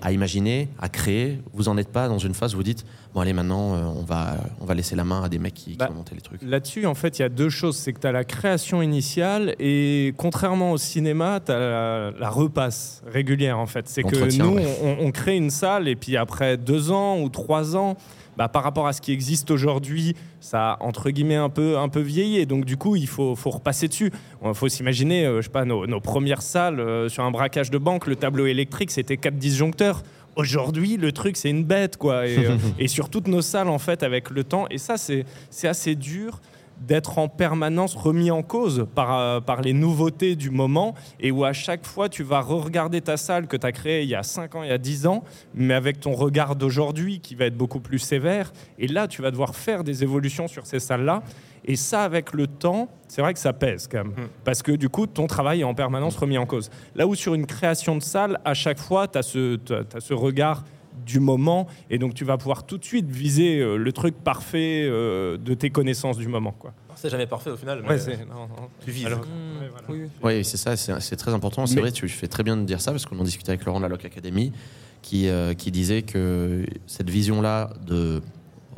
à imaginer, à créer. Vous en êtes pas dans une phase où vous dites bon allez maintenant on va on va laisser la main à des mecs qui, qui Bah, vont monter les trucs. Là-dessus, en fait, il y a deux choses. C'est que tu as la création initiale et contrairement au cinéma, tu as la, la repasse régulière, en fait. C'est que nous, ouais. on, on crée une salle et puis après deux ans ou trois ans, bah, par rapport à ce qui existe aujourd'hui, ça a entre guillemets un peu, un peu vieilli. Et donc, du coup, il faut, faut repasser dessus. Il faut s'imaginer, euh, je sais pas, nos, nos premières salles euh, sur un braquage de banque, le tableau électrique, c'était quatre disjoncteurs. Aujourd'hui, le truc, c'est une bête, quoi. Et, euh, et sur toutes nos salles, en fait, avec le temps. Et ça, c'est c'est assez dur d'être en permanence remis en cause par, euh, par les nouveautés du moment et où à chaque fois tu vas re-regarder ta salle que tu as créée il y a 5 ans, il y a 10 ans, mais avec ton regard d'aujourd'hui qui va être beaucoup plus sévère. Et là, tu vas devoir faire des évolutions sur ces salles-là. Et ça, avec le temps, c'est vrai que ça pèse quand même. Mm. Parce que du coup, ton travail est en permanence remis en cause. Là où sur une création de salle, à chaque fois, tu as, ce regard du moment et donc tu vas pouvoir tout de suite viser euh, le truc parfait euh, de tes connaissances du moment. Quoi. C'est jamais parfait au final, mais Ouais, c'est- non, non. tu vises. Alors- Mmh, Ouais, voilà. oui, oui. Oui, c'est ça, c'est c'est très important. C'est Mais- vrai, tu fais très bien de dire ça parce qu'on en discutait avec Laurent de la Loc Academy qui, euh, qui disait que cette vision-là de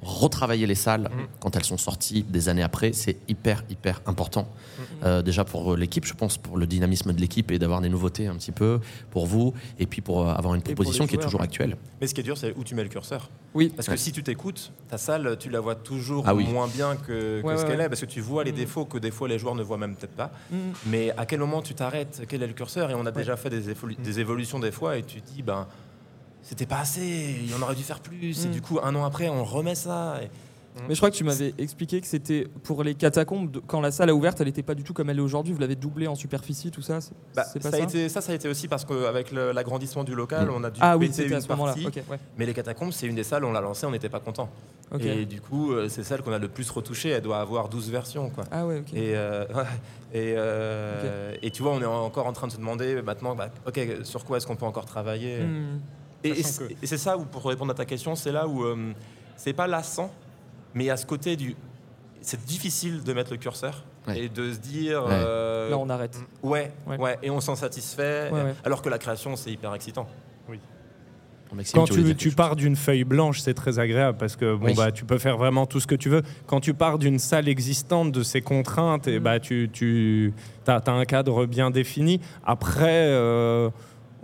retravailler les salles Mhm. quand elles sont sorties des années après, c'est hyper, hyper important. Mhm. Euh, déjà pour l'équipe, je pense, pour le dynamisme de l'équipe et d'avoir des nouveautés un petit peu pour vous et puis pour euh, avoir une proposition qui est toujours actuelle. Mais ce qui est dur, c'est où tu mets le curseur. Oui. Parce que Ouais. si tu t'écoutes, ta salle, tu la vois toujours Ah oui. moins bien que, que Ouais, ce qu'elle ouais. est, parce que tu vois les Mhm. défauts que des fois les joueurs ne voient même peut-être pas. Mmh. Mais à quel moment tu t'arrêtes? Quel est le curseur? Et on a déjà fait des, évolu- Mm. des évolutions des fois, et tu te dis, ben, c'était pas assez, il en aurait dû faire plus. Et Mm. du coup, un an après, on remet ça. et- Mais je crois que tu m'avais expliqué que c'était pour les catacombes, quand la salle a ouverte, elle n'était pas du tout comme elle est aujourd'hui. Vous l'avez doublée en superficie, tout ça. C'est Bah, pas ça, ça a été, ça, ça a été aussi parce qu'avec l'agrandissement du local, Mm. on a dû Ah oui, péter c'était à une ce moment-là. partie. Ok, ouais. Mais les catacombes, c'est une des salles, on l'a lancée, on n'était pas content. Et du coup, euh, c'est celle qu'on a le plus retouchée. Elle doit avoir 12 versions. Quoi. Ah ouais, ok. Et, euh, et, euh, et tu vois, on est encore en train de se demander maintenant, bah, ok, sur quoi est-ce qu'on peut encore travailler? Mmh. Et, c'est et c'est ça où, pour répondre à ta question, c'est là où euh, c'est pas lassant, mais à ce côté du. C'est difficile de mettre le curseur Ouais. et de se dire. Ouais. euh, Là, on arrête. ouais, Ouais. ouais, et on s'en satisfait. Ouais, ouais. Alors que la création, c'est hyper excitant. Maxime, Quand tu, pars d'une feuille blanche, c'est très agréable parce que bon, Oui. bah, tu peux faire vraiment tout ce que tu veux. Quand tu pars d'une salle existante, de ses contraintes, et Mm. bah, tu, tu as, un cadre bien défini. Après, euh,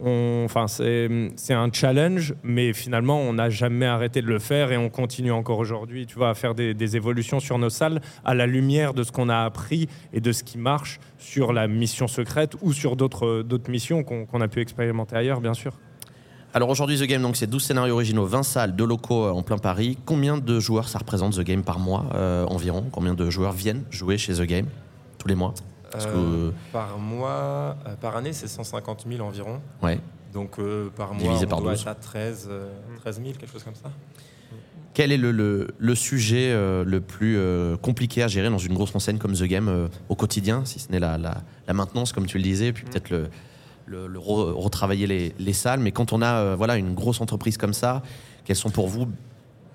enfin, c'est un challenge, mais finalement, on n'a jamais arrêté de le faire et on continue encore aujourd'hui tu vois, à faire des, évolutions sur nos salles à la lumière de ce qu'on a appris et de ce qui marche sur la mission secrète ou sur d'autres missions qu'on qu'on a pu expérimenter ailleurs, bien sûr. Alors aujourd'hui, The Game, donc c'est 12 scénarios originaux, 20 salles, 2 locaux euh, en plein Paris. Combien de joueurs ça représente The Game par mois euh, environ? Combien de joueurs viennent jouer chez The Game tous les mois? Parce que- Euh, par mois, euh, par année, c'est 150 000 environ. Ouais. Donc euh, par mois, Divisé on par doit 12. être à 13, euh, 13 000, quelque chose comme ça. Quel est le, le- le sujet euh, le plus euh, compliqué à gérer dans une grosse enseigne comme The Game euh, au quotidien, si ce n'est la, la- la maintenance, comme tu le disais, puis peut-être le, le- le re- retravailler les, les salles. Mais quand on a euh, voilà, une grosse entreprise comme ça, quels sont pour vous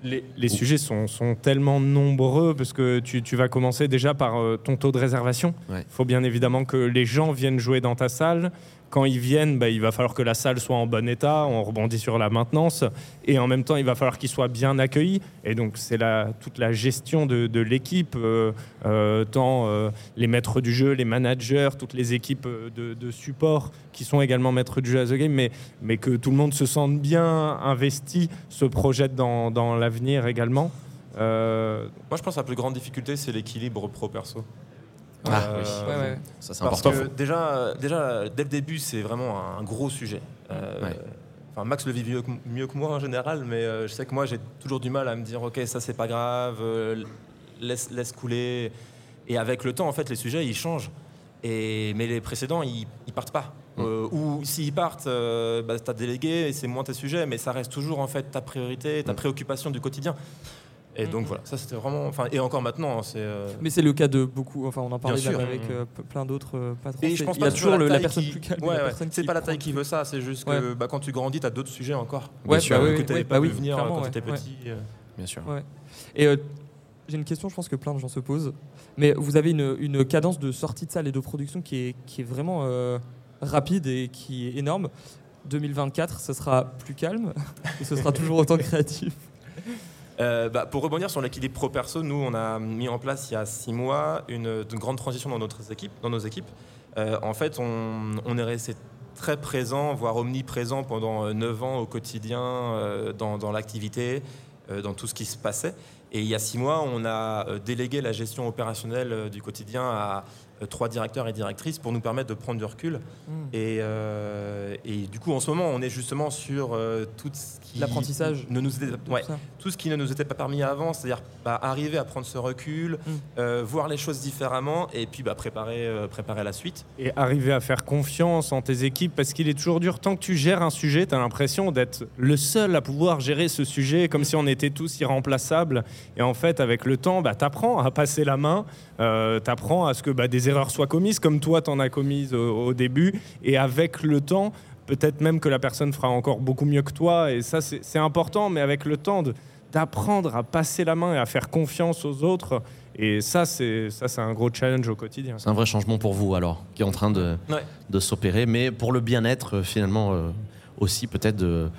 Les, les sujets sont, sont tellement nombreux parce que tu, tu vas commencer déjà par euh, ton taux de réservation. Il Ouais. faut bien évidemment que les gens viennent jouer dans ta salle. Quand ils viennent, bah, il va falloir que la salle soit en bon état. On rebondit sur la maintenance. Et en même temps, il va falloir qu'ils soient bien accueillis. Et donc, c'est la, toute la gestion de, l'équipe, euh, euh, tant euh, les maîtres du jeu, les managers, toutes les équipes de, support qui sont également maîtres du jeu à The Game, mais, que tout le monde se sente bien investi, se projette dans, dans l'avenir également. Moi, je pense que la plus grande difficulté, c'est l'équilibre pro-perso. Ah, Euh, oui. Ouais, ouais. Ça, c'est Parce important. que déjà, déjà, dès le début, c'est vraiment un gros sujet. Euh, Ouais. Enfin, Max le vit mieux que, mieux que moi en général, mais euh, je sais que moi, j'ai toujours du mal à me dire, ok, ça c'est pas grave, euh, laisse, laisse couler. Et avec le temps, en fait, les sujets, ils changent. Et, mais les précédents, ils, ils partent pas. Mm. Euh, ou s'ils partent, euh, bah, t'as délégué et c'est moins tes sujets, mais ça reste toujours en fait ta priorité, ta Mm. préoccupation du quotidien. Et donc voilà, ça c'était vraiment. Enfin, et encore maintenant, hein, c'est. euh, Mais c'est le cas de beaucoup. Enfin, on en parlait sûr. même avec Mhm. euh, plein d'autres euh, patrons. Et je pense il y pas a toujours la, personne qui- plus calme. Ouais, ouais. C'est pas la taille le- qui veut ça, c'est juste que Ouais. bah, quand tu grandis, tu as d'autres sujets encore. Ouais, sûr, bah que oui, que oui, tu n'avais bah pas vu venir clairement, quand ouais, tu étais ouais. petit. euh. Bien sûr. Ouais. Et euh, j'ai une question, je pense que plein de gens se posent. Mais vous avez une, une cadence de sortie de salle et de production qui est, qui est vraiment euh, rapide et qui est énorme. 2024, ce sera plus calme et ce sera toujours autant créatif? Euh, bah, pour rebondir sur l'équilibre pro-perso, nous, on a mis en place il y a six mois une, grande transition dans, nos équipes. Euh, en fait, on, est resté très présent, voire omniprésent pendant euh, neuf ans au quotidien dans, l'activité, dans tout ce qui se passait. Et il y a six mois, on a délégué la gestion opérationnelle du quotidien à trois directeurs et directrices pour nous permettre de prendre du recul. Et, euh, et du coup, en ce moment, on est justement sur euh, tout ce qui L'apprentissage. ne nous était, Tout ouais, ça. tout ce qui ne nous était pas permis avant, c'est-à-dire bah, arriver à prendre ce recul, Mm. euh, voir les choses différemment et puis bah, préparer, euh, préparer la suite. et arriver à faire confiance en tes équipes parce qu'il est toujours dur tant que tu gères un sujet tu as l'impression d'être le seul à pouvoir gérer ce sujet comme si on était tous irremplaçables et en fait avec le temps bah, tu apprends à passer la main euh, tu apprends à ce que bah, des erreurs soient commises comme toi t'en as commises au, au début. Et avec le temps peut-être même que la personne fera encore beaucoup mieux que toi. Et ça c'est important mais avec le temps de- d'apprendre à passer la main et à faire confiance aux autres. Et ça c'est ça c'est un gros challenge au quotidien. C'est un vrai changement pour vous alors, qui est en train de, Ouais. de s'opérer, mais pour le bien-être euh, finalement euh, aussi peut-être de,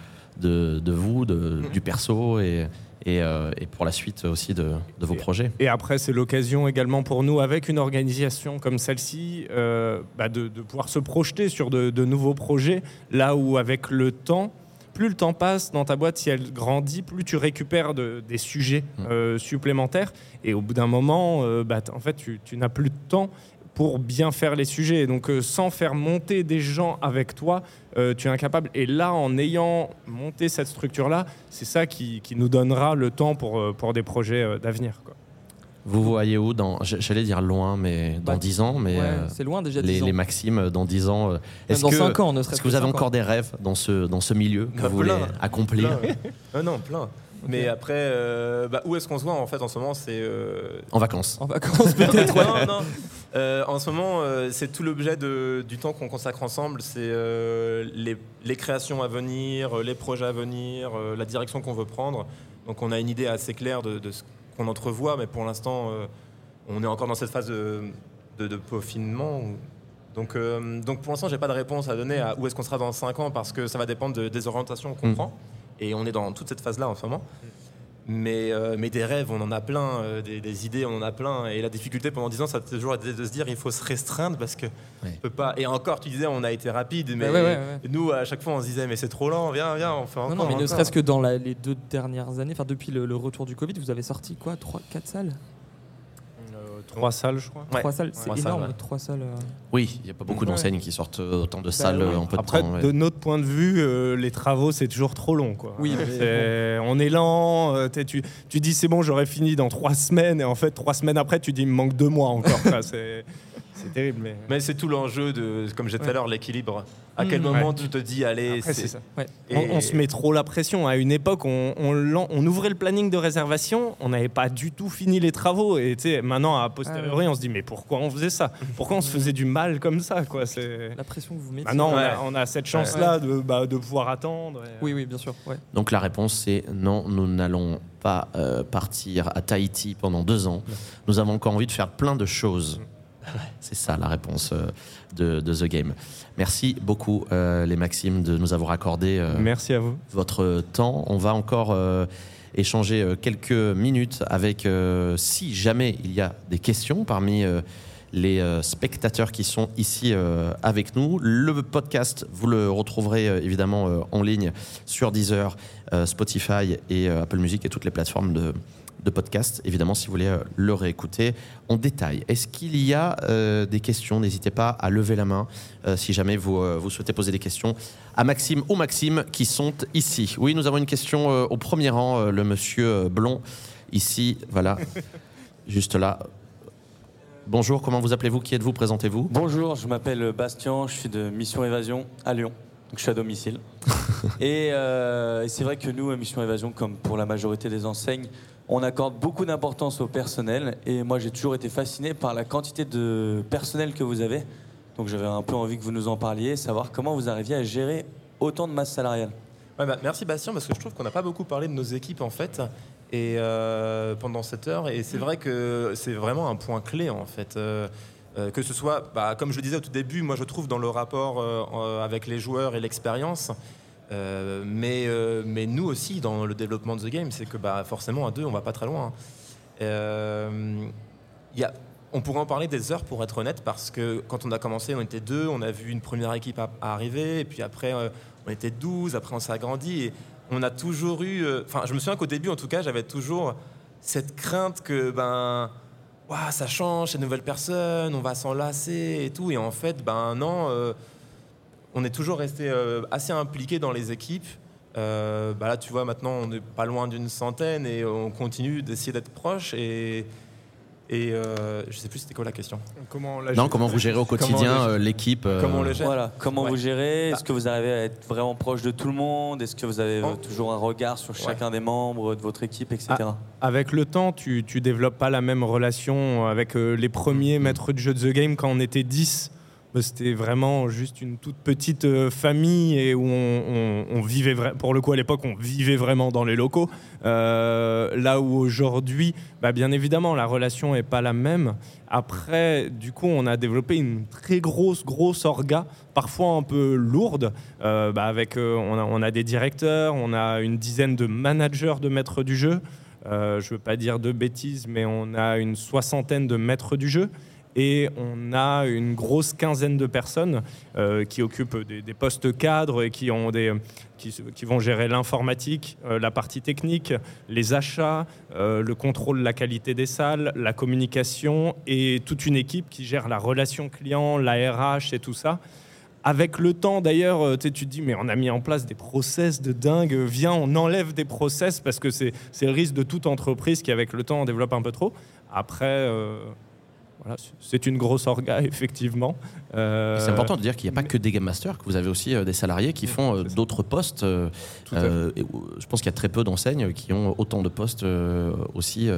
de, de vous, de, du perso et, et, euh, et pour la suite aussi de, de vos Et- projets. Et après, c'est l'occasion également pour nous, avec une organisation comme celle-ci, euh, bah, de, de pouvoir se projeter sur de, de nouveaux projets, là où avec le temps, plus le temps passe dans ta boîte, si elle grandit, plus tu récupères de- des sujets Mm. euh, supplémentaires. Et au bout d'un moment, bah, en fait, tu, tu n'as plus de temps pour bien faire les sujets. Et donc, euh, sans faire monter des gens avec toi, euh, tu es incapable. Et là, en ayant monté cette structure-là, c'est ça qui, qui nous donnera le temps pour, euh, pour des projets euh, d'avenir. quoi. Vous voyez où dans, J'allais dire loin, mais dans Bah, 10 ans, mais Ouais, euh, c'est loin déjà. les, 10 ans. les Maximes dans 10 ans. Est-ce dans que, 5 ans, ne serait-ce est-ce que vous avez encore des rêves dans ce, dans ce milieu que Bah, vous voulez accomplir Plein. Ah non, plein. Mais après, euh, bah, où est-ce qu'on se voit en fait en ce moment C'est euh, en vacances En vacances peut-être. non, non. Euh, en ce moment, euh, c'est tout l'objet du temps qu'on consacre ensemble. C'est euh, les, les créations à venir, les projets à venir, la direction qu'on veut prendre. Donc, on a une idée assez claire de, de ce qu'on entrevoit, mais pour l'instant, on est encore dans cette phase de, de- de peaufinement. Donc, donc, pour l'instant, j'ai pas de réponse à donner à où est-ce qu'on sera dans 5 ans parce que ça va dépendre de- des orientations qu'on Mm. prend. Et on est dans toute cette phase-là en ce moment. Mais, euh, mais des rêves, on en a plein, euh, des, des idées, on en a plein. Et la difficulté pendant 10 ans, ça a toujours été de se dire il faut se restreindre parce que on peut pas. Et encore, tu disais, on a été rapide, mais ouais, ouais, ouais. nous, à chaque fois, on se disait mais c'est trop lent, viens, viens, on fait encore. Non, non, mais ne serait-ce que dans la- les deux dernières années, enfin depuis le, le retour du Covid, vous avez sorti quoi 3, 4 salles? Trois salles, je crois. Ouais. Trois salles, c'est énorme. ouais. Trois salles. euh. Oui, il n'y a pas beaucoup Ouais. d'enseignes qui sortent euh, autant de salles ouais. en peu de Après, temps. ouais. de notre point de vue, euh, les travaux, c'est toujours trop long. Quoi. Oui, on est lent. euh, tu, tu dis c'est bon, j'aurais fini dans trois semaines, et en fait, trois semaines après, tu dis il me manque deux mois encore. c'est, terrible. Mais... Mais c'est tout l'enjeu de, comme j'ai dit tout à l'heure, l'équilibre. À quel Mm. moment Ouais. tu te dis, allez, Après, c'est ça. Ouais. Et- On, on se met trop la pression. À une époque, on, on lan- on ouvrait le planning de réservation, on n'avait pas du tout fini les travaux. Et maintenant, à posteriori, on se dit mais pourquoi on faisait ça? Pourquoi on se faisait du mal comme ça quoi? C'est... La pression que vous mettez. Maintenant, on, Ouais. a, on a cette chance-là de, bah, de pouvoir attendre. et- Oui, oui, bien sûr. Ouais. Donc la réponse c'est non, nous n'allons pas euh, partir à Tahiti pendant deux ans. Nous avons encore envie de faire plein de choses. C'est ça la réponse euh, de, de The Game. Merci beaucoup euh, les Maximes de nous avoir accordé euh, Merci à vous. votre temps. On va encore euh, échanger quelques minutes avec, si jamais il y a des questions parmi les spectateurs qui sont ici avec nous. Le podcast, vous le retrouverez évidemment en ligne sur Deezer, Spotify et Apple Music et toutes les plateformes de, de podcast. Évidemment, si vous voulez euh, le réécouter en détail. Est-ce qu'il y a euh, des questions? N'hésitez pas à lever la main euh, si jamais vous, euh, vous souhaitez poser des questions à Maxime ou Maxime qui sont ici. Oui, nous avons une question au premier rang, le monsieur Blond, ici, voilà, juste là. Bonjour, comment vous appelez-vous? Qui êtes-vous? Présentez-vous. Bonjour, je m'appelle Bastien, je suis de Mission Évasion à Lyon, donc je suis à domicile. et euh, et c'est vrai que nous, à Mission Évasion, comme pour la majorité des enseignes, on accorde beaucoup d'importance au personnel. Et moi, j'ai toujours été fasciné par la quantité de personnel que vous avez. Donc j'avais un peu envie que vous nous en parliez, savoir comment vous arriviez à gérer autant de masse salariale. Bah, merci Bastien, parce que je trouve qu'on n'a pas beaucoup parlé de nos équipes en fait. Et euh, pendant cette heure, et c'est vrai que c'est vraiment un point clé en fait. Euh, euh, que ce soit, bah, comme je le disais au tout début, moi je trouve dans le rapport avec les joueurs et l'expérience, euh, mais, euh, mais nous aussi dans le développement de The Game, c'est que bah, forcément à deux on va pas très loin. Euh, il y a, on pourrait en parler des heures pour être honnête, parce que quand on a commencé, on était deux, on a vu une première équipe arriver, et puis après euh, on était 12, après on s'est agrandi, et on a toujours eu. euh, Enfin, je me souviens qu'au début, en tout cas, j'avais toujours cette crainte que, ben, ça change, c'est de nouvelles personnes, on va s'enlacer et tout. Et en fait, ben non, euh, on est toujours resté euh, assez impliqué dans les équipes. Euh, bah là, tu vois, maintenant, on n'est pas loin d'une centaine et on continue d'essayer d'être proche. Et, et euh, je sais plus c'était quoi la question. Comment, la Non, comment vous gérez au quotidien euh, l'équipe euh, Comment on le gère Voilà, comment Ouais. vous gérez Bah. Est-ce que vous arrivez à être vraiment proche de tout le monde? Est-ce que vous avez Oh. toujours un regard sur chacun des membres de votre équipe, etc. Avec le temps, tu, tu développes pas la même relation avec euh, les premiers maîtres de jeu de The Game quand on était 10. C'était vraiment juste une toute petite euh, famille et où on, on- on vivait, pour le coup à l'époque, on vivait vraiment dans les locaux. Euh, là où aujourd'hui, bah, bien évidemment, la relation est pas la même. Après, du coup, on a développé une très grosse, grosse orga, parfois un peu lourde, euh, bah, avec, on, a, on a des directeurs, on a une dizaine de managers de maîtres du jeu. Je veux pas dire de bêtises, mais on a une soixantaine de maîtres du jeu et on a une grosse quinzaine de personnes euh, qui occupent des, postes cadres et qui, ont des, qui, vont gérer l'informatique, euh, la partie technique, les achats, euh, le contrôle de la qualité des salles, la communication et toute une équipe qui gère la relation client, la RH et tout ça. Avec le temps, d'ailleurs, tu te dis, mais on a mis en place des process de dingue. Viens, on enlève des process parce que c'est le risque de toute entreprise qui, avec le temps, en développe un peu trop. Après, voilà, c'est- une grosse orga, effectivement. Euh, C'est important de dire qu'il n'y a pas que des game masters, que vous avez aussi euh, des salariés qui font euh, d'autres postes. euh, et, je pense qu'il y a très peu d'enseignes qui ont autant de postes aussi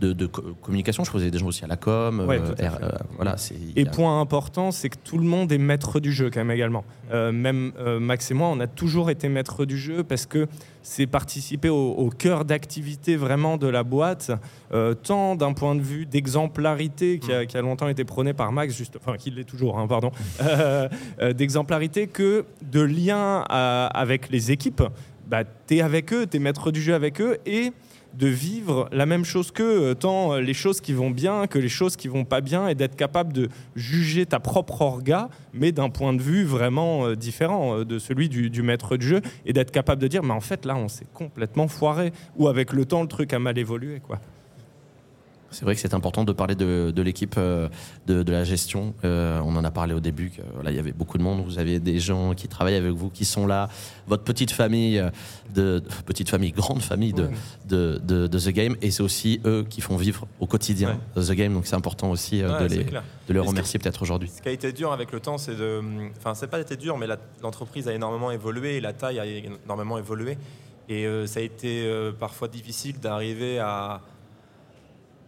de, de co- communication. Je a des gens aussi à la com. Ouais, R- voilà, Et a- point important, c'est que tout le monde est maître du jeu quand même également. Même Max et moi, on a toujours été maître du jeu parce que c'est participer au, au cœur d'activité vraiment de la boîte, euh, tant d'un point de vue d'exemplarité qui a, qui a longtemps été prôné par Max, juste, enfin qui l'est toujours, hein, pardon, euh, euh, d'exemplarité que de lien à- avec les équipes. Bah, tu es avec eux, tu es maître du jeu avec eux et de vivre la même chose qu'eux, euh, tant euh, les choses qui vont bien que les choses qui vont pas bien, et d'être capable de juger ta propre orga, mais d'un point de vue vraiment euh, différent de celui du, du maître de jeu, et d'être capable de dire, mais en fait là, on s'est complètement foiré, ou avec le temps, le truc a mal évolué. Quoi. C'est vrai que c'est important de parler de, de l'équipe, euh, de, de la gestion. Euh, on en a parlé au début, que, voilà, il y avait beaucoup de monde. Vous avez des gens qui travaillent avec vous, qui sont là. Votre petite famille, euh, de, petite famille, grande famille de, de, de- de The Game. Et c'est aussi eux qui font vivre au quotidien The Game. Donc c'est important aussi Ouais, de, les, clair. de les remercier peut-être aujourd'hui. Ce qui a été dur avec le temps, c'est de. Enfin, c'est pas été dur, mais l'entreprise a énormément évolué et la taille a énormément évolué. Et euh, ça a été euh, parfois difficile d'arriver à,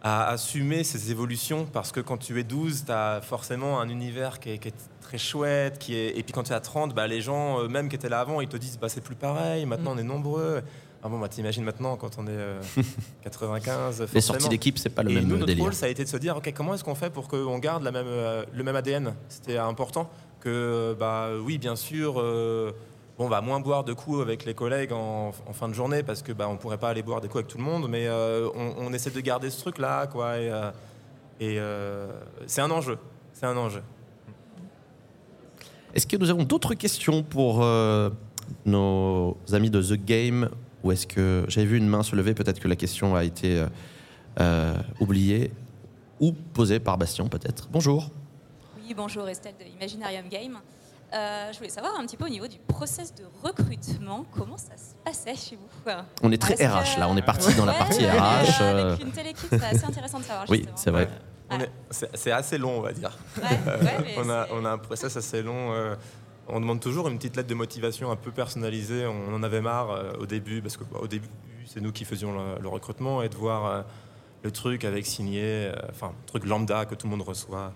à assumer ces évolutions parce que quand tu es 12, tu as forcément un univers qui est, qui est très chouette. Qui est... Et puis quand tu es à 30, bah, les gens, euh, même qui étaient là avant, ils te disent bah, c'est plus pareil, maintenant on est nombreux. Ah bon, bah, t'imagines maintenant quand on est euh, 95. Les sorties d'équipe, c'est pas le Et même nous, notre délire. rôle, ça a été de se dire, ok, comment est-ce qu'on fait pour qu'on garde la même, euh, le même ADN C'était important que, bah, oui, bien sûr, euh, on va moins boire de coups avec les collègues en, en fin de journée parce que, bah, on pourrait pas aller boire des coups avec tout le monde, mais euh, on, on essaie de garder ce truc-là, quoi. Et, euh, et, euh, c'est un enjeu. C'est un enjeu. Est-ce que nous avons d'autres questions pour euh, nos amis de The Game Ou est-ce que j'avais vu une main se lever Peut-être que la question a été oubliée ou posée par Bastien, peut-être. Bonjour. Oui, bonjour Estelle de Imaginarium Game. Euh, je voulais savoir un petit peu au niveau du process de recrutement, comment ça se passait chez vous On est très Est-ce RH que- là, on est parti dans la partie RH. euh, euh, Avec une telle équipe, c'est assez intéressant de savoir. Oui, c'est vrai. C'est assez long, on va dire. Ouais, ouais, mais on, a, c'est- on a un process assez long. euh, on demande toujours une petite lettre de motivation un peu personnalisée. On en avait marre euh, au début, parce qu'au début, c'est nous qui faisions le, le recrutement, et de voir euh, le truc avec signé, euh, enfin, truc lambda que tout le monde reçoit.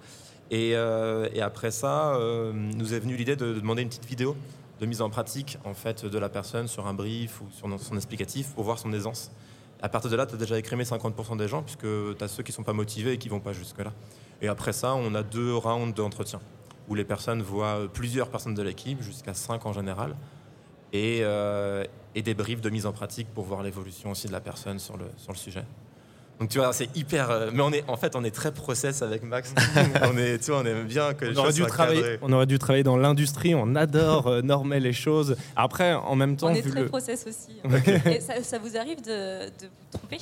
Et, euh, et après ça, euh, nous est venue l'idée de, de demander une petite vidéo de mise en pratique en fait, de la personne sur un brief ou sur son explicatif pour voir son aisance. À partir de là, tu as déjà écrémé 50% des gens, puisque tu as ceux qui ne sont pas motivés et qui ne vont pas jusque-là. Et après ça, on a deux rounds d'entretien, où les personnes voient euh, plusieurs personnes de l'équipe, jusqu'à 5 en général, et, des briefs de mise en pratique pour voir l'évolution aussi de la personne sur le sujet. Donc tu vois, c'est hyper... euh, mais on est, en fait, on est très process avec Max. on, est, tu vois, on aime bien que les On aurait, choses dû soient travailler, cadrées. on aurait dû travailler dans l'industrie, on adore euh, normer les choses. Après, en même temps, On est vu très le... process aussi. hein. Et ça, ça vous arrive de, de vous tromper?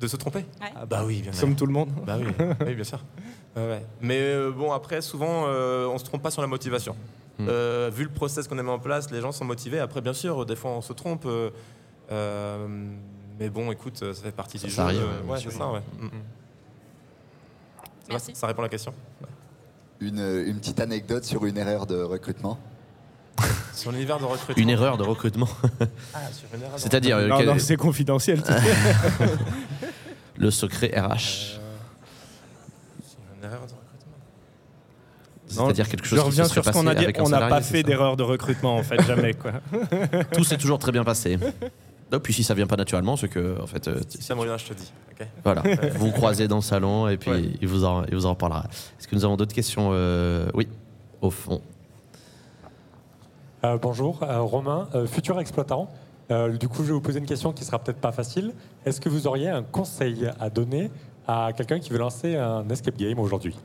De se tromper? Ouais. Ah bah oui, bien sûr. Comme tout le monde. Bah oui, oui bien sûr. Ouais. Mais euh, bon, après, souvent, euh, on se trompe pas sur la motivation. Hmm. Euh, vu le process qu'on a mis en place, les gens sont motivés. Après, bien sûr, des fois, on se trompe. Euh, euh, mais bon, écoute, ça fait partie Ça, du ça jeu. arrive, euh, ouais, bien ouais, sûr. c'est ça, ouais. Mm. Ça va, Merci. ça répond à la question Une, une petite anecdote sur une erreur de recrutement. Sur l'univers de recrutement. Une erreur de recrutement. Ah, sur une erreur de C'est-à-dire euh, Non, quel- non, c'est confidentiel. le secret RH. recrutement. Sur une erreur de recrutement. C'est-à-dire quelque chose Je qui reviens se sur ce qu'on a dit. On n'a pas fait d'erreur de recrutement, en fait, jamais. Quoi. Tout s'est toujours très bien passé. Non, puis si ça vient pas naturellement, c'est que en fait, euh, Si ça me revient, je te dis. voilà, vous croisez dans le salon et puis Ouais. il vous en, il vous en reparlera. Est-ce que nous avons d'autres questions Euh, Oui, au fond. Euh, bonjour, euh, Romain, euh, futur exploitant. Euh, du coup, je vais vous poser une question qui sera peut-être pas facile. Est-ce que vous auriez un conseil à donner à quelqu'un qui veut lancer un escape game aujourd'hui?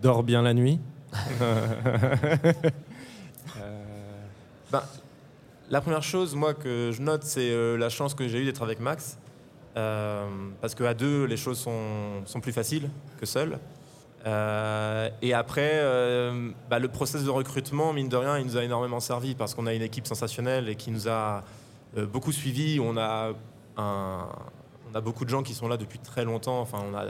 Dors bien la nuit. Ben, la première chose, moi, que je note, c'est euh, la chance que j'ai eue d'être avec Max. Euh, parce qu'à deux, les choses sont, sont plus faciles que seul. Euh, et après, bah, le process de recrutement, mine de rien, il nous a énormément servi parce qu'on a une équipe sensationnelle et qui nous a beaucoup suivis. On a, on a beaucoup de gens qui sont là depuis très longtemps. Enfin, on a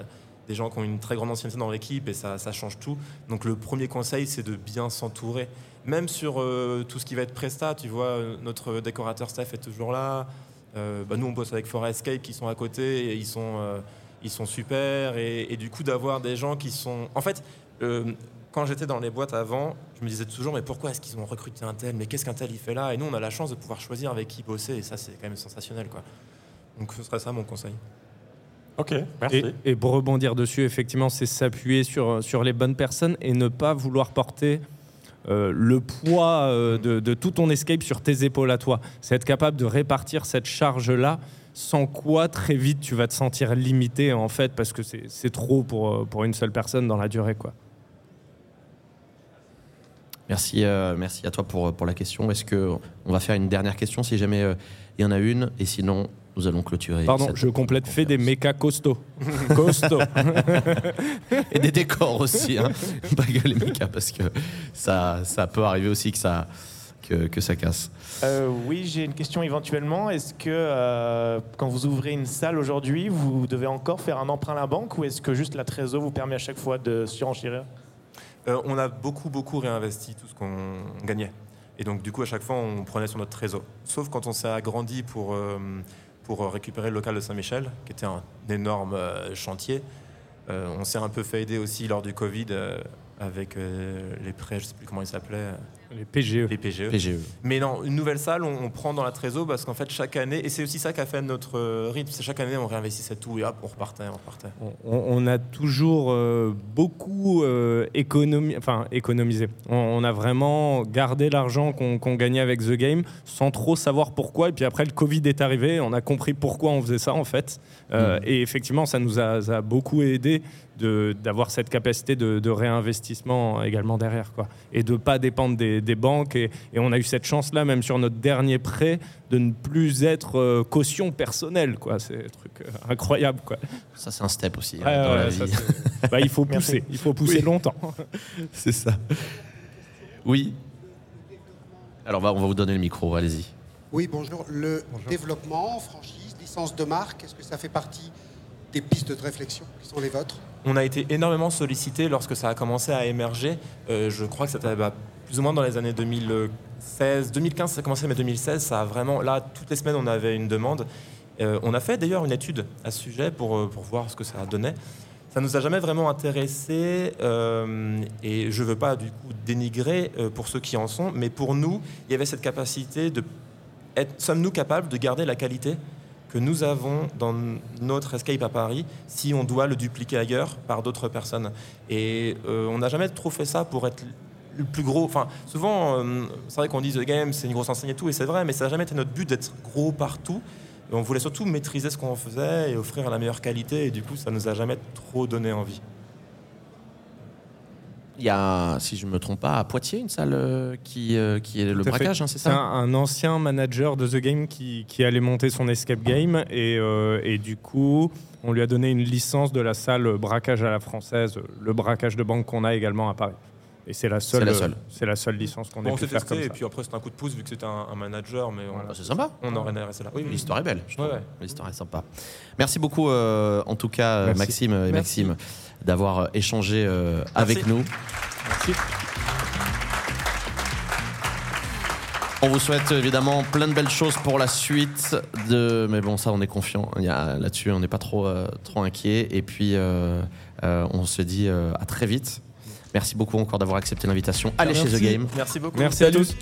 des gens qui ont une très grande ancienneté dans l'équipe et ça, change tout. Donc le premier conseil, c'est de bien s'entourer. Même sur euh, tout ce qui va être presta, tu vois, euh, notre décorateur staff est toujours là. Euh, bah, nous, on bosse avec Forescape qui sont à côté et ils sont, ils sont super. Et, et du coup, d'avoir des gens qui sont. En fait, quand j'étais dans les boîtes avant, je me disais toujours, mais pourquoi est-ce qu'ils ont recruté un tel? Mais qu'est-ce qu'un tel il fait là? Et nous, on a la chance de pouvoir choisir avec qui bosser et ça, c'est quand même sensationnel. Quoi. Donc, ce serait ça mon conseil. Ok, merci. Et, et pour rebondir dessus, effectivement, c'est s'appuyer sur, sur les bonnes personnes et ne pas vouloir porter euh, le poids euh, de, de tout ton escape sur tes épaules à toi. C'est être capable de répartir cette charge-là, sans quoi très vite tu vas te sentir limité en fait, parce que c'est c'est trop pour, euh, pour une seule personne dans la durée. Quoi. Merci, euh, merci à toi pour, pour la question. Est-ce que on va faire une dernière question si jamais euh, il y en a une? Et sinon, nous allons clôturer. Pardon, je complète, fait des mécas costauds. costauds. Et des décors aussi, hein. pas que les mécas, parce que ça, ça peut arriver aussi que ça, que, que ça casse. Euh, oui, j'ai une question éventuellement. Est-ce que euh, quand vous ouvrez une salle aujourd'hui, vous devez encore faire un emprunt à la banque ou est-ce que juste la trésor vous permet à chaque fois de surenchérir? Euh, on a beaucoup, beaucoup réinvesti tout ce qu'on gagnait. Et donc, du coup, à chaque fois, on prenait sur notre trésor. Sauf quand on s'est agrandi pour, euh, pour récupérer le local de Saint-Michel, qui était un énorme euh, chantier. Euh, on s'est un peu fait aider aussi lors du Covid euh, avec euh, les prêts, je ne sais plus comment ils s'appelaient, Les PGE. les PGE. PGE. Mais non, une nouvelle salle, on, on prend dans la trésor parce qu'en fait, chaque année, et c'est aussi ça qui a fait notre euh, rythme, c'est chaque année, on réinvestissait tout et hop, on repartait, on repartait. On, on a toujours euh, beaucoup euh, économi- enfin, économisé. On, on a vraiment gardé l'argent qu'on gagnait avec The Game sans trop savoir pourquoi. Et puis après, le Covid est arrivé, on a compris pourquoi on faisait ça en fait. Euh, Et effectivement, ça nous a, ça a beaucoup aidé d'avoir cette capacité de, de réinvestissement également derrière. Quoi. Et de ne pas dépendre des, des banques. Et, et on a eu cette chance-là, même sur notre dernier prêt, de ne plus être euh, caution personnelle. quoi. C'est un truc euh, incroyable. Quoi. Ça, c'est un step aussi hein, Ouais, dans ouais, la ça, vie. c'est- bah, il faut Merci. pousser, il faut pousser Oui. longtemps. C'est ça. Oui. Alors, on va, on va vous donner le micro, allez-y. Oui, bonjour. Le développement, franchise, licence de marque, est-ce que ça fait partie des pistes de réflexion qui sont les vôtres? On a été énormément sollicité lorsque ça a commencé à émerger. Euh, je crois que c'était bah, plus ou moins dans les années 2016, 2015, ça a commencé, mais 2016, ça a vraiment. Là, toutes les semaines, on avait une demande. Euh, on a fait d'ailleurs une étude à ce sujet pour, euh, pour voir ce que ça donnait. Ça nous a jamais vraiment intéressé et je veux pas du coup dénigrer pour ceux qui en sont, mais pour nous, il y avait cette capacité de sommes-nous capables de garder la qualité? Que nous avons dans notre escape à Paris si on doit le dupliquer ailleurs par d'autres personnes. Et euh, on n'a jamais trop fait ça pour être le plus gros. Enfin, souvent, euh, c'est vrai qu'on dit The Game, c'est une grosse enseigne et tout, et c'est vrai, mais ça n'a jamais été notre but d'être gros partout. On voulait surtout maîtriser ce qu'on faisait et offrir la meilleure qualité, et du coup, ça nous a jamais trop donné envie. Il y a, si je ne me trompe pas, à Poitiers, une salle euh, qui, euh, qui est le braquage, hein, c'est C'est ça un, un ancien manager de The Game qui, qui allait monter son escape game et, euh, et du coup, on lui a donné une licence de la salle braquage à la française, le braquage de banque qu'on a également à Paris. Et c'est la seule, la seule. c'est la seule licence qu'on ait on pu s'est faire testé, comme et ça. puis après, c'était un coup de pouce vu que c'était un, un manager, mais on, Bah, C'est sympa. on aurait resté là. Oui, oui. L'histoire est belle. Ouais, ouais. L'histoire est sympa. Merci beaucoup, euh, en tout cas, Merci. Maxime et Merci. Maxime, d'avoir euh, échangé euh, avec nous. On vous souhaite évidemment plein de belles choses pour la suite de. Mais bon, ça, on est confiant. Là-dessus, on n'est pas trop, euh, trop inquiet. Et puis, euh, euh, on se dit euh, à très vite. Merci beaucoup encore d'avoir accepté l'invitation. Allez chez The Merci. Game. Merci beaucoup. Merci à tous.